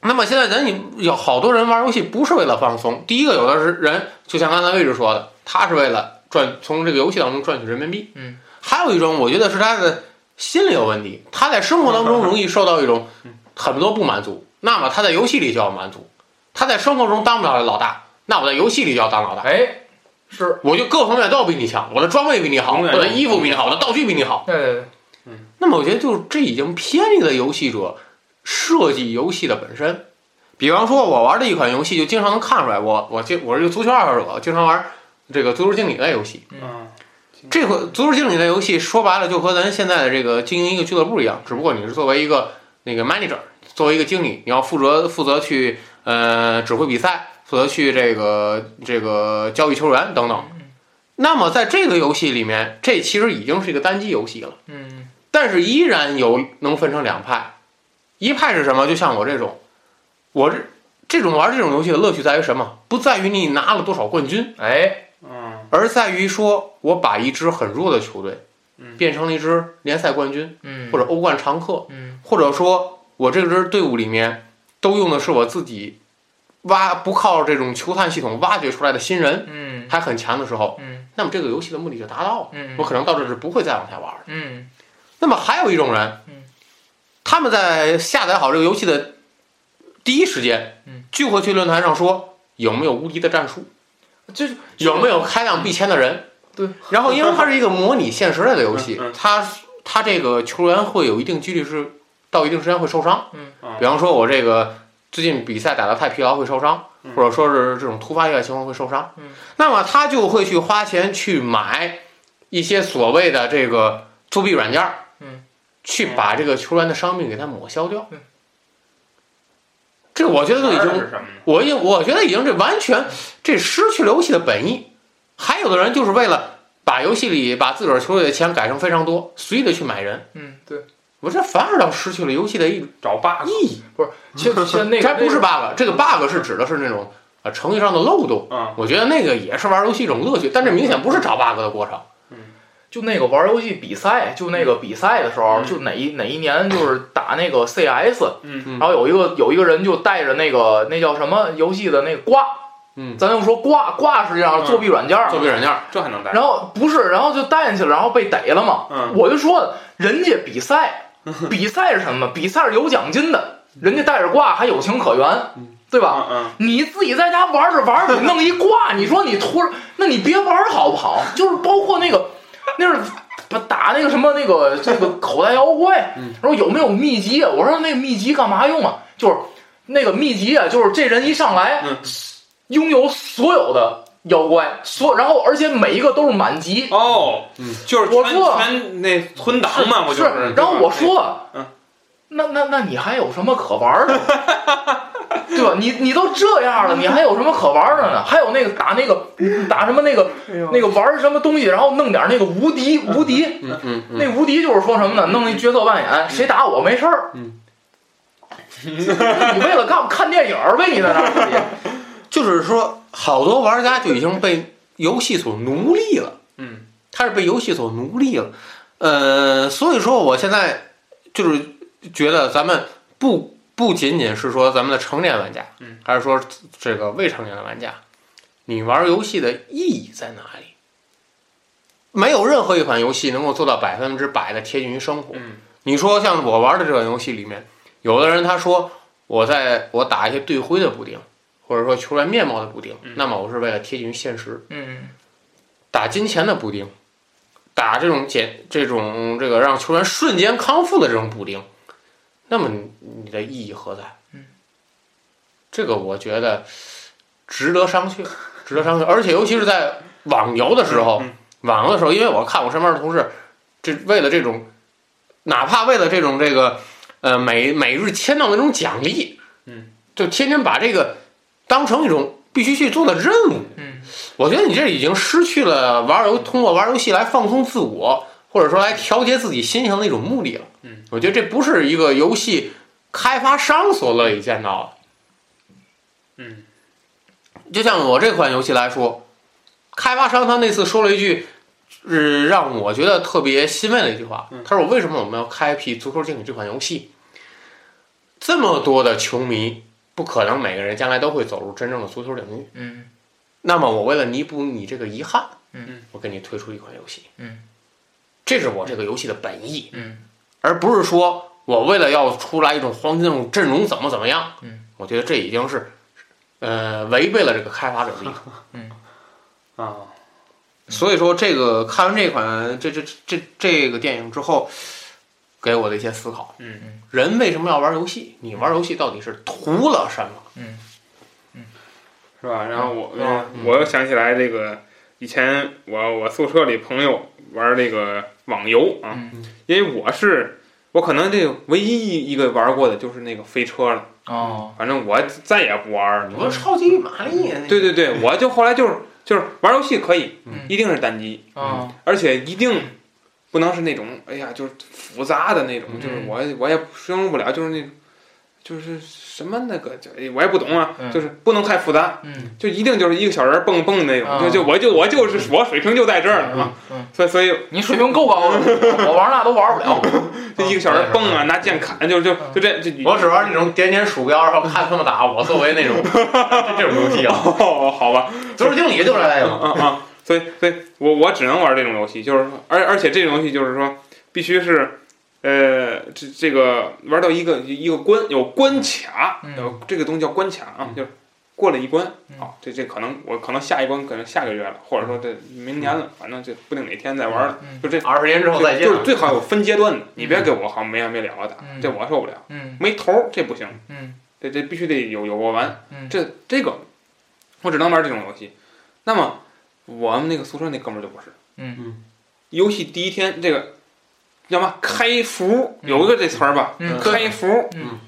那么现在咱有好多人玩游戏不是为了放松，第一个有的是人，就像刚才魏志说的，他是为了赚从这个游戏当中赚取人民币。嗯，还有一种，我觉得是他的心理有问题，他在生活当中容易受到一种很多不满足，那么他在游戏里就要满足。他在生活中当不了老大，那我在游戏里就要当老大。哎，是，我就各方面都要比你强，我的装备比你好，我的衣服比你好，我的道具比你好。对对对，嗯那么我觉得就是这已经偏离了游戏者设计游戏的本身。比方说，我玩的一款游戏，就经常能看出来，我我经我是一个足球爱好者，经常玩这个足球经理类游戏。嗯，这个足球经理类游戏说白了，就和咱现在的这个经营一个俱乐部一样，只不过你是作为一个那个 manager，作为一个经理，你要负责负责去呃指挥比赛，负责去这个这个交易球员等等。那么在这个游戏里面，这其实已经是一个单机游戏了。嗯但是依然有能分成两派，一派是什么？就像我这种，我这这种玩这种游戏的乐趣在于什么？不在于你拿了多少冠军，哎，嗯而在于说我把一支很弱的球队嗯变成了一支联赛冠军嗯，或者欧冠常客，嗯或者说我这支队伍里面都用的是我自己挖不靠这种球探系统挖掘出来的新人，嗯还很强的时候，嗯那么这个游戏的目的就达到了。嗯，我可能到这是不会再往下玩了。嗯那么还有一种人嗯，他们在下载好这个游戏的第一时间嗯，就会去论坛上说有没有无敌的战术，就是有没有开量必签的人。对，然后因为它是一个模拟现实类的游戏它它这个球员会有一定几率是到一定时间会受伤。嗯啊比方说我这个最近比赛打得太疲劳会受伤，嗯或者说是这种突发意外情况会受伤。嗯那么他就会去花钱去买一些所谓的这个作弊软件儿。嗯，去把这个球员的伤病给他抹消掉。嗯这个我觉得都已经？我已我觉得已经这完全这失去了游戏的本意。还有的人就是为了把游戏里把自个儿球队的钱改成非常多，随意的去买人。嗯对，我这反而倒失去了游戏的一找 bug 意义。其实其实那个 这还不是 bug，这个 bug 是指的是那种啊程序上的漏洞。嗯我觉得那个也是玩游戏一种乐趣，但这明显不是找 bug 的过程。就那个玩游戏比赛，就那个比赛的时候，嗯就哪一哪一年就是打那个 CS，嗯然后有一个有一个人就带着那个那叫什么游戏的那个挂，嗯，咱就说挂挂实际上作弊软件儿，作弊软件儿，这还能带？然后不是，然后就带进去了，然后被逮了嘛。嗯我就说人家比赛，比赛是什么？比赛是有奖金的，人家带着挂还有情可原，对吧？嗯嗯你自己在家玩着玩着，你弄一挂，你说你突然，那你别玩好不好？就是包括那个，那是打那个什么那个这个口袋妖怪，说有没有秘籍啊？我说那个秘籍干嘛用啊？就是那个秘籍啊，就是这人一上来嗯拥有所有的妖怪，所然后而且每一个都是满级。哦，嗯就是全我说全那存档嘛，我就是是。然后我说了，嗯那那那你还有什么可玩的？对吧？你你都这样了，你还有什么可玩的呢？还有那个打那个打什么那个那个玩什么东西，然后弄点那个无敌无敌，嗯嗯嗯，那无敌就是说什么呢？弄一角色扮演，谁打我没事儿。嗯，你为了看看电影儿呗？你在那儿 就是说，好多玩家就已经被游戏所奴隶了。嗯，他是被游戏所奴隶了。呃，所以说我现在就是觉得咱们不不仅仅是说咱们的成年玩家，嗯，还是说这个未成年的玩家，你玩游戏的意义在哪里？没有任何一款游戏能够做到百分之百的贴近于生活。嗯你说像我玩的这款游戏里面，有的人他说我在我打一些队徽的补丁，或者说球员面貌的补丁，嗯那么我是为了贴近于现实。嗯打金钱的补丁，打这种减这种这个让球员瞬间康复的这种补丁，那么你你的意义何在？嗯，这个我觉得值得商榷，值得商榷。而且尤其是在网游的时候，嗯网游的时候，因为我看我身边的同事，这为了这种，哪怕为了这种这个呃每每日签到那种奖励，嗯，就天天把这个当成一种必须去做的任务。嗯，我觉得你这已经失去了玩游通过玩游戏来放松自我，或者说来调节自己心情的一种目的了。嗯，我觉得这不是一个游戏开发商所乐意见到的。嗯就像我这款游戏来说，开发商他那次说了一句，是让我觉得特别欣慰的一句话嗯。他说：“为什么我们要开辟足球经理这款游戏？这么多的球迷不可能每个人将来都会走入真正的足球领域。嗯那么我为了弥补你这个遗憾，嗯，我给你推出一款游戏，嗯，这是我这个游戏的本意，嗯而不是说我为了要出来一种黄金那种阵容怎么怎么样，嗯，我觉得这已经是，呃，违背了这个开发者的意图。啊，所以说，这个看完这款这这这这个电影之后，给我的一些思考。嗯嗯人为什么要玩游戏？你玩游戏到底是图了什么？嗯是吧？然后我嗯我又想起来这个以前我我宿舍里朋友玩那个网游啊，嗯因为我是我可能这个唯一一个玩过的就是那个飞车了，哦反正我再也不玩了。你不是超级玛丽？对对对，我就后来就是就是玩游戏可以，嗯一定是单机，啊而且一定不能是那种哎呀就是复杂的那种，嗯就是我我也形容不了，就是那种就是什么那个就哎我也不懂啊，嗯。就是不能太复杂，嗯。就一定就是一个小人蹦蹦那种，啊。就就我就我就是我水平就在这儿了嘛，嗯，所以所以你水平够高了，我玩那都玩不了。就一个小人蹦啊，拿剑砍，就就就这就我只玩那种点点鼠标，然后看他们打我，作为那种 这种游戏啊。哦好吧，足球经理就是这个。嗯嗯，所以所以我我只能玩这种游戏，就是说，而而且这种游戏就是说必须是。呃，这这个玩到一个一个关有关卡，嗯。有这个东西叫关卡啊，嗯。就是过了一关，嗯。好，这这可能我可能下一关可能下个月了，或者说这明年了，反正这不定哪天再玩了，嗯。就这二十年之后再见就。是最好有分阶段的，你别给我好像没完没了的打，嗯。这我受不了，嗯。没头儿这不行，嗯。这这必须得有有过完，嗯。这这个我只能玩这种游戏。那么我们那个宿舍那哥们儿就不是，嗯。游戏第一天这个叫嘛开服，有一个这词儿吧，嗯开服，嗯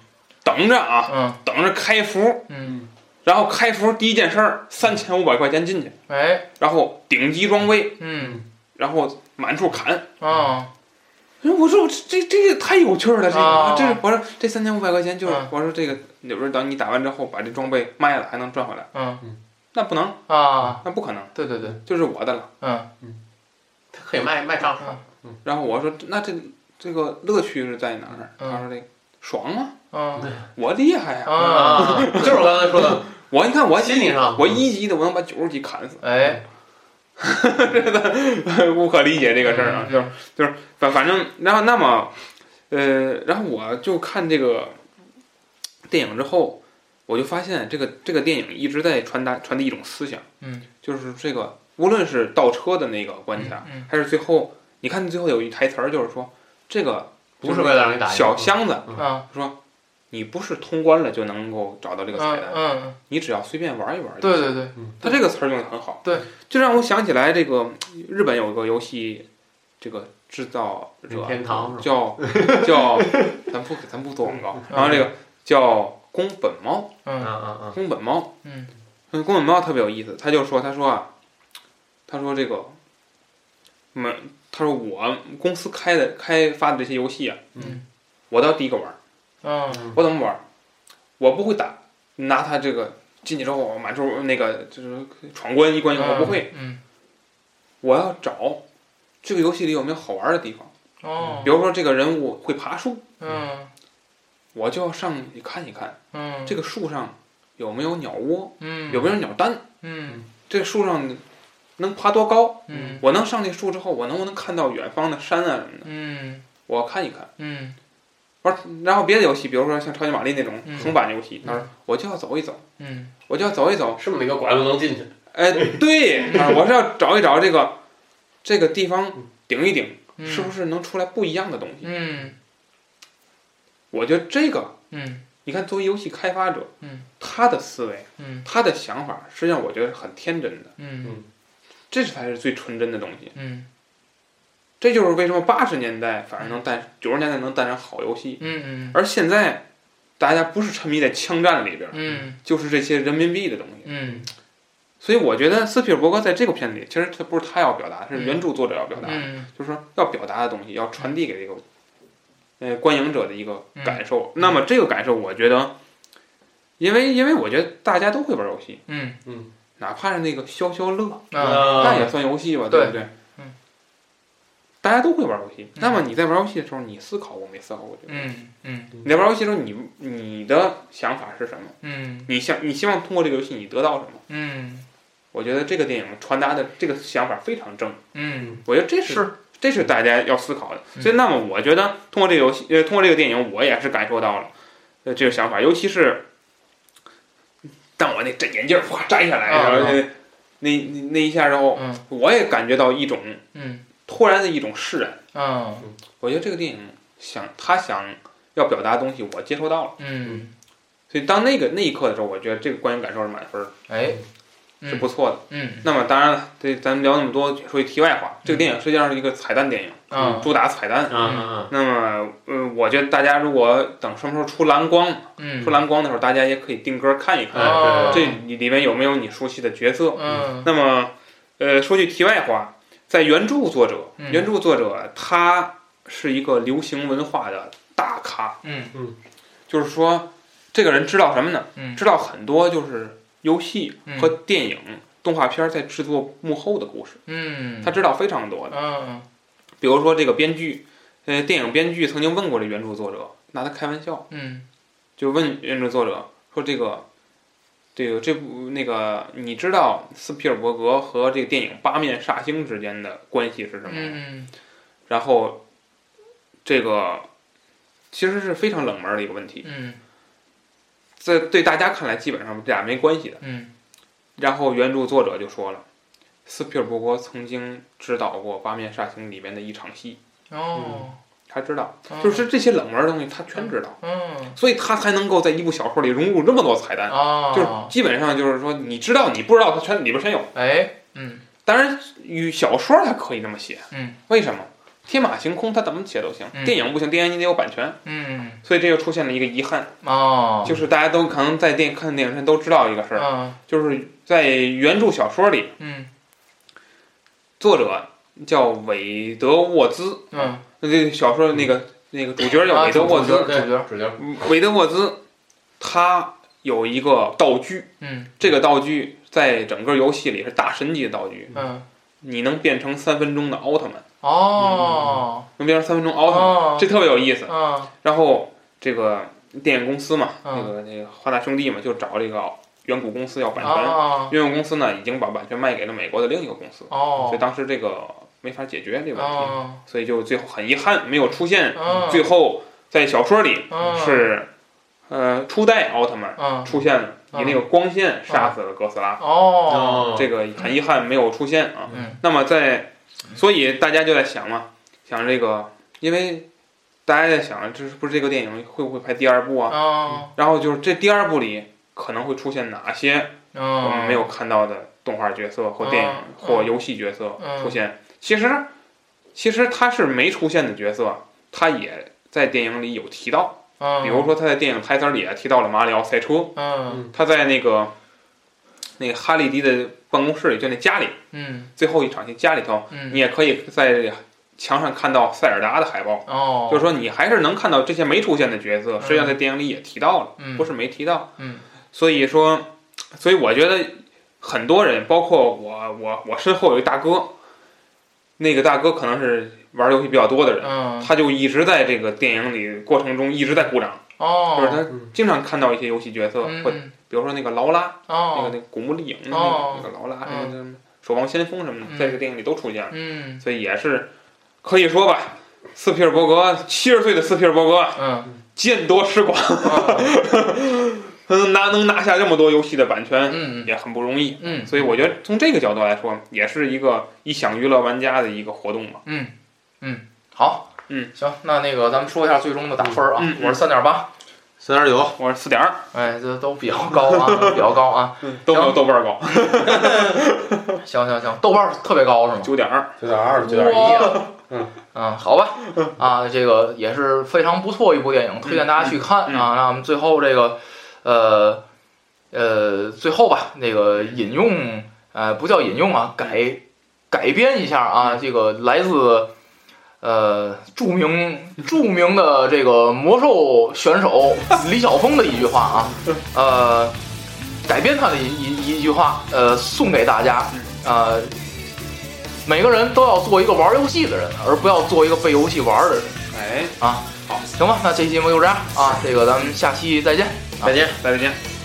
等着啊，嗯等着开服，嗯，然后开服第一件事儿三千五百块钱进去，哎然后顶级装备，嗯然后满处砍。我说我这这这个太有趣儿了，这个、啊这我说这三千五百块钱就是、嗯我说这个有时候等你打完之后把这装备卖了还能赚回来，嗯那不能，啊，那不可能，对对对，就是我的了。嗯他可以卖卖账号。然后我说那这这个乐趣是在哪儿？嗯。他说这个爽啊，嗯我厉害呀、啊，就是我刚才说的，我你看我心理上。我一级的我能把九十级砍死，哎。无可理解这个事儿啊，嗯就。是就是反反正然后那么呃，然后我就看这个电影之后，我就发现这个这个电影一直在传达传递一种思想，嗯，就是这个无论是倒车的那个关卡，嗯。还是最后你看最后有一台词儿，就是说这个不是为了让你打小箱子，嗯说你不是通关了就能够找到这个彩嗯蛋，嗯，你只要随便玩一玩就行。对对对，他这个词儿用的很好，对，就让我想起来这个日本有个游戏，这个制造者天堂叫叫，咱不咱不做广告，然后这个叫宫本猫，嗯嗯嗯嗯，宫本猫，嗯嗯，宫本猫特别有意思，他就说他说啊，他说这个，没，他说我公司开的开发的这些游戏啊，嗯。我倒第一个玩儿，嗯我怎么玩儿？我不会打，拿他这个进去之后满处那个就是闯关一关一关，我不会。嗯。我要找这个游戏里有没有好玩的地方，哦。比如说这个人物会爬树，嗯。我就要上去看一看嗯。这个树上有没有鸟窝，嗯。有没有鸟蛋，嗯。这树上能爬多高，嗯。我能上那树之后，我能不能看到远方的山啊什么的，嗯。我看一看。嗯。不是，然后别的游戏，比如说像超级玛丽那种嗯。横版游戏，他说我就要走一走，嗯。我就要走一走，是不是每个拐子都能进去？哎，对，啊，我是要找一找这个这个地方顶一顶，嗯，是不是能出来不一样的东西？嗯。我觉得这个，嗯。你看作为游戏开发者，嗯，他的思维，嗯。他的想法，实际上我觉得是很天真的，嗯这才是最纯真的东西。嗯。这就是为什么八十年代反而能诞，九十年代能诞生好游戏，嗯而现在大家不是沉迷在枪战里边，嗯。就是这些人民币的东西。嗯。所以我觉得斯皮尔伯格在这个片子里，其实他不是他要表达，是原著作者要表达，嗯。就是说要表达的东西要传递给这个呃观影者的一个嗯。感受。那么这个感受，我觉得，因为因为我觉得大家都会玩游戏，嗯。嗯哪怕是那个消消乐，啊那也算游戏吧，对不对？嗯。大家都会玩游戏。那么你在玩游戏的时候，你思考过没思考过这个？嗯嗯你在玩游戏的时候，你你的想法是什么？嗯你想你希望通过这个游戏你得到什么？嗯我觉得这个电影传达的这个想法非常正，嗯，我觉得这是是这是大家要思考的。嗯所以，那么我觉得通过这个游戏，呃，通过这个电影，我也是感受到了呃这个想法，尤其是当我那这眼镜儿哗摘下来，啊然后那那那那一下然后，嗯。我也感觉到一种嗯。突然的一种释然。嗯我觉得这个电影想他想要表达的东西，我接收到了。嗯，所以当那个那一刻的时候，我觉得这个观影感受是满分儿，哎，是不错的。嗯。那么当然了，这咱们聊那么多，说句题外话，这个电影实际上是一个彩蛋电影，嗯主打彩蛋。嗯嗯那么，呃，我觉得大家如果等什么时候出蓝光，嗯。出蓝光的时候，大家也可以定格看一看，哦这里面有没有你熟悉的角色。嗯。那么，呃，说句题外话，在原著作者，嗯。原著作者他是一个流行文化的大咖，嗯。就是说，这个人知道什么呢？嗯。知道很多就是游戏嗯。和电影、动画片在制作幕后的故事，嗯，他知道非常多的。嗯。比如说这个编剧，呃，电影编剧曾经问过这原著作者，拿他开玩笑，嗯。就问原著作者说：“这个，这个这部那个，你知道斯皮尔伯格和这个电影《八面煞星》之间的关系是什么吗？”嗯。然后，这个其实是非常冷门的一个问题，嗯在对大家看来基本上这俩没关系的。嗯然后原著作者就说了，斯皮尔伯格曾经指导过《八面煞星》里面的一场戏，哦，他知道，就是这些冷门的东西他全知道，嗯所以他才能够在一部小说里融入这么多彩蛋。啊，就是基本上就是说，你知道你不知道，它全里边全有。哎嗯当然，与小说它可以这么写，嗯，为什么？天马行空，它怎么写都行。嗯。电影不行，电影你得有版权，嗯。所以这就出现了一个遗憾，哦，就是大家都可能在电看电影前都知道一个事儿，嗯。就是在原著小说里，嗯。作者叫韦德沃兹，嗯，那这个小说那个那个主角叫啊韦德沃兹，主角主角主角。韦德沃兹他有一个道具，嗯。这个道具在整个游戏里是大神级的道具，嗯。你能变成三分钟的奥特曼，哦。能变成三分钟奥特曼，哦。这特别有意思。嗯。然后这个电影公司嘛，嗯。那个那个华纳兄弟嘛，就找这个远古公司要版权。哦远古公司呢，已经把版权卖给了美国的另一个公司，所以哦当时这个没法解决这个问题，哦。所以就最后很遗憾没有出现。哦最后在小说里哦是，呃，初代奥特曼嗯。出现了，以那个光线杀死了哥斯拉。哦。这个很遗憾没有出现啊。嗯。那么在，所以大家就在想嘛，想这个，因为大家在想，这是不是这个电影会不会拍第二部啊？哦然后就是这第二部里可能会出现哪些我哦们没有看到的动画角色或电影嗯或游戏角色嗯出现？其实，其实他是没出现的角色，他也在电影里有提到。嗯比如说他在电影台词里也提到了马里奥赛车，嗯他在那个那个哈利迪的办公室里，就那家里。嗯。最后一场戏家里头，嗯。你也可以在墙上看到塞尔达的海报，哦。就是说你还是能看到这些没出现的角色，实际上在电影里也提到了，嗯。不是没提到。嗯。所以说，所以我觉得很多人，包括我，我我身后有一大哥，那个大哥可能是玩游戏比较多的人，嗯。他就一直在这个电影里过程中一直在鼓掌，就是哦他经常看到一些游戏角色，会嗯。比如说那个劳拉，那个哦那个古墓丽影那哦。个那个劳拉什么什么守望先锋什么的，嗯。在这个电影里都出现了。嗯。所以也是可以说吧，斯皮尔伯格七十岁的斯皮尔伯格嗯。见多识广，能拿能拿下这么多游戏的版权嗯也很不容易。嗯。所以我觉得从这个角度来说，也是一个一享娱乐玩家的一个活动嘛。嗯嗯。好嗯。行，那那个咱们说一下最终的打分啊嗯，嗯。我是三点八，三点九，我是四点二，哎，这都比较高啊，都 比较高啊。都没有豆瓣高，行行行，豆瓣 特别高是吗？九点二。九点二，九点一嗯，好吧，啊，这个也是非常不错一部电影，推荐大家去看嗯啊。那我们最后这个，呃呃，最后吧，那个引用，呃，不叫引用啊，改改编一下啊，这个来自呃著名著名的这个魔兽选手李晓峰的一句话啊，呃，改编他的一一一句话，呃，送给大家，呃。每个人都要做一个玩游戏的人，而不要做一个被游戏玩的人哎，啊。好，行吧，那这期节目就这样啊，这个咱们下期再见。再见。再见。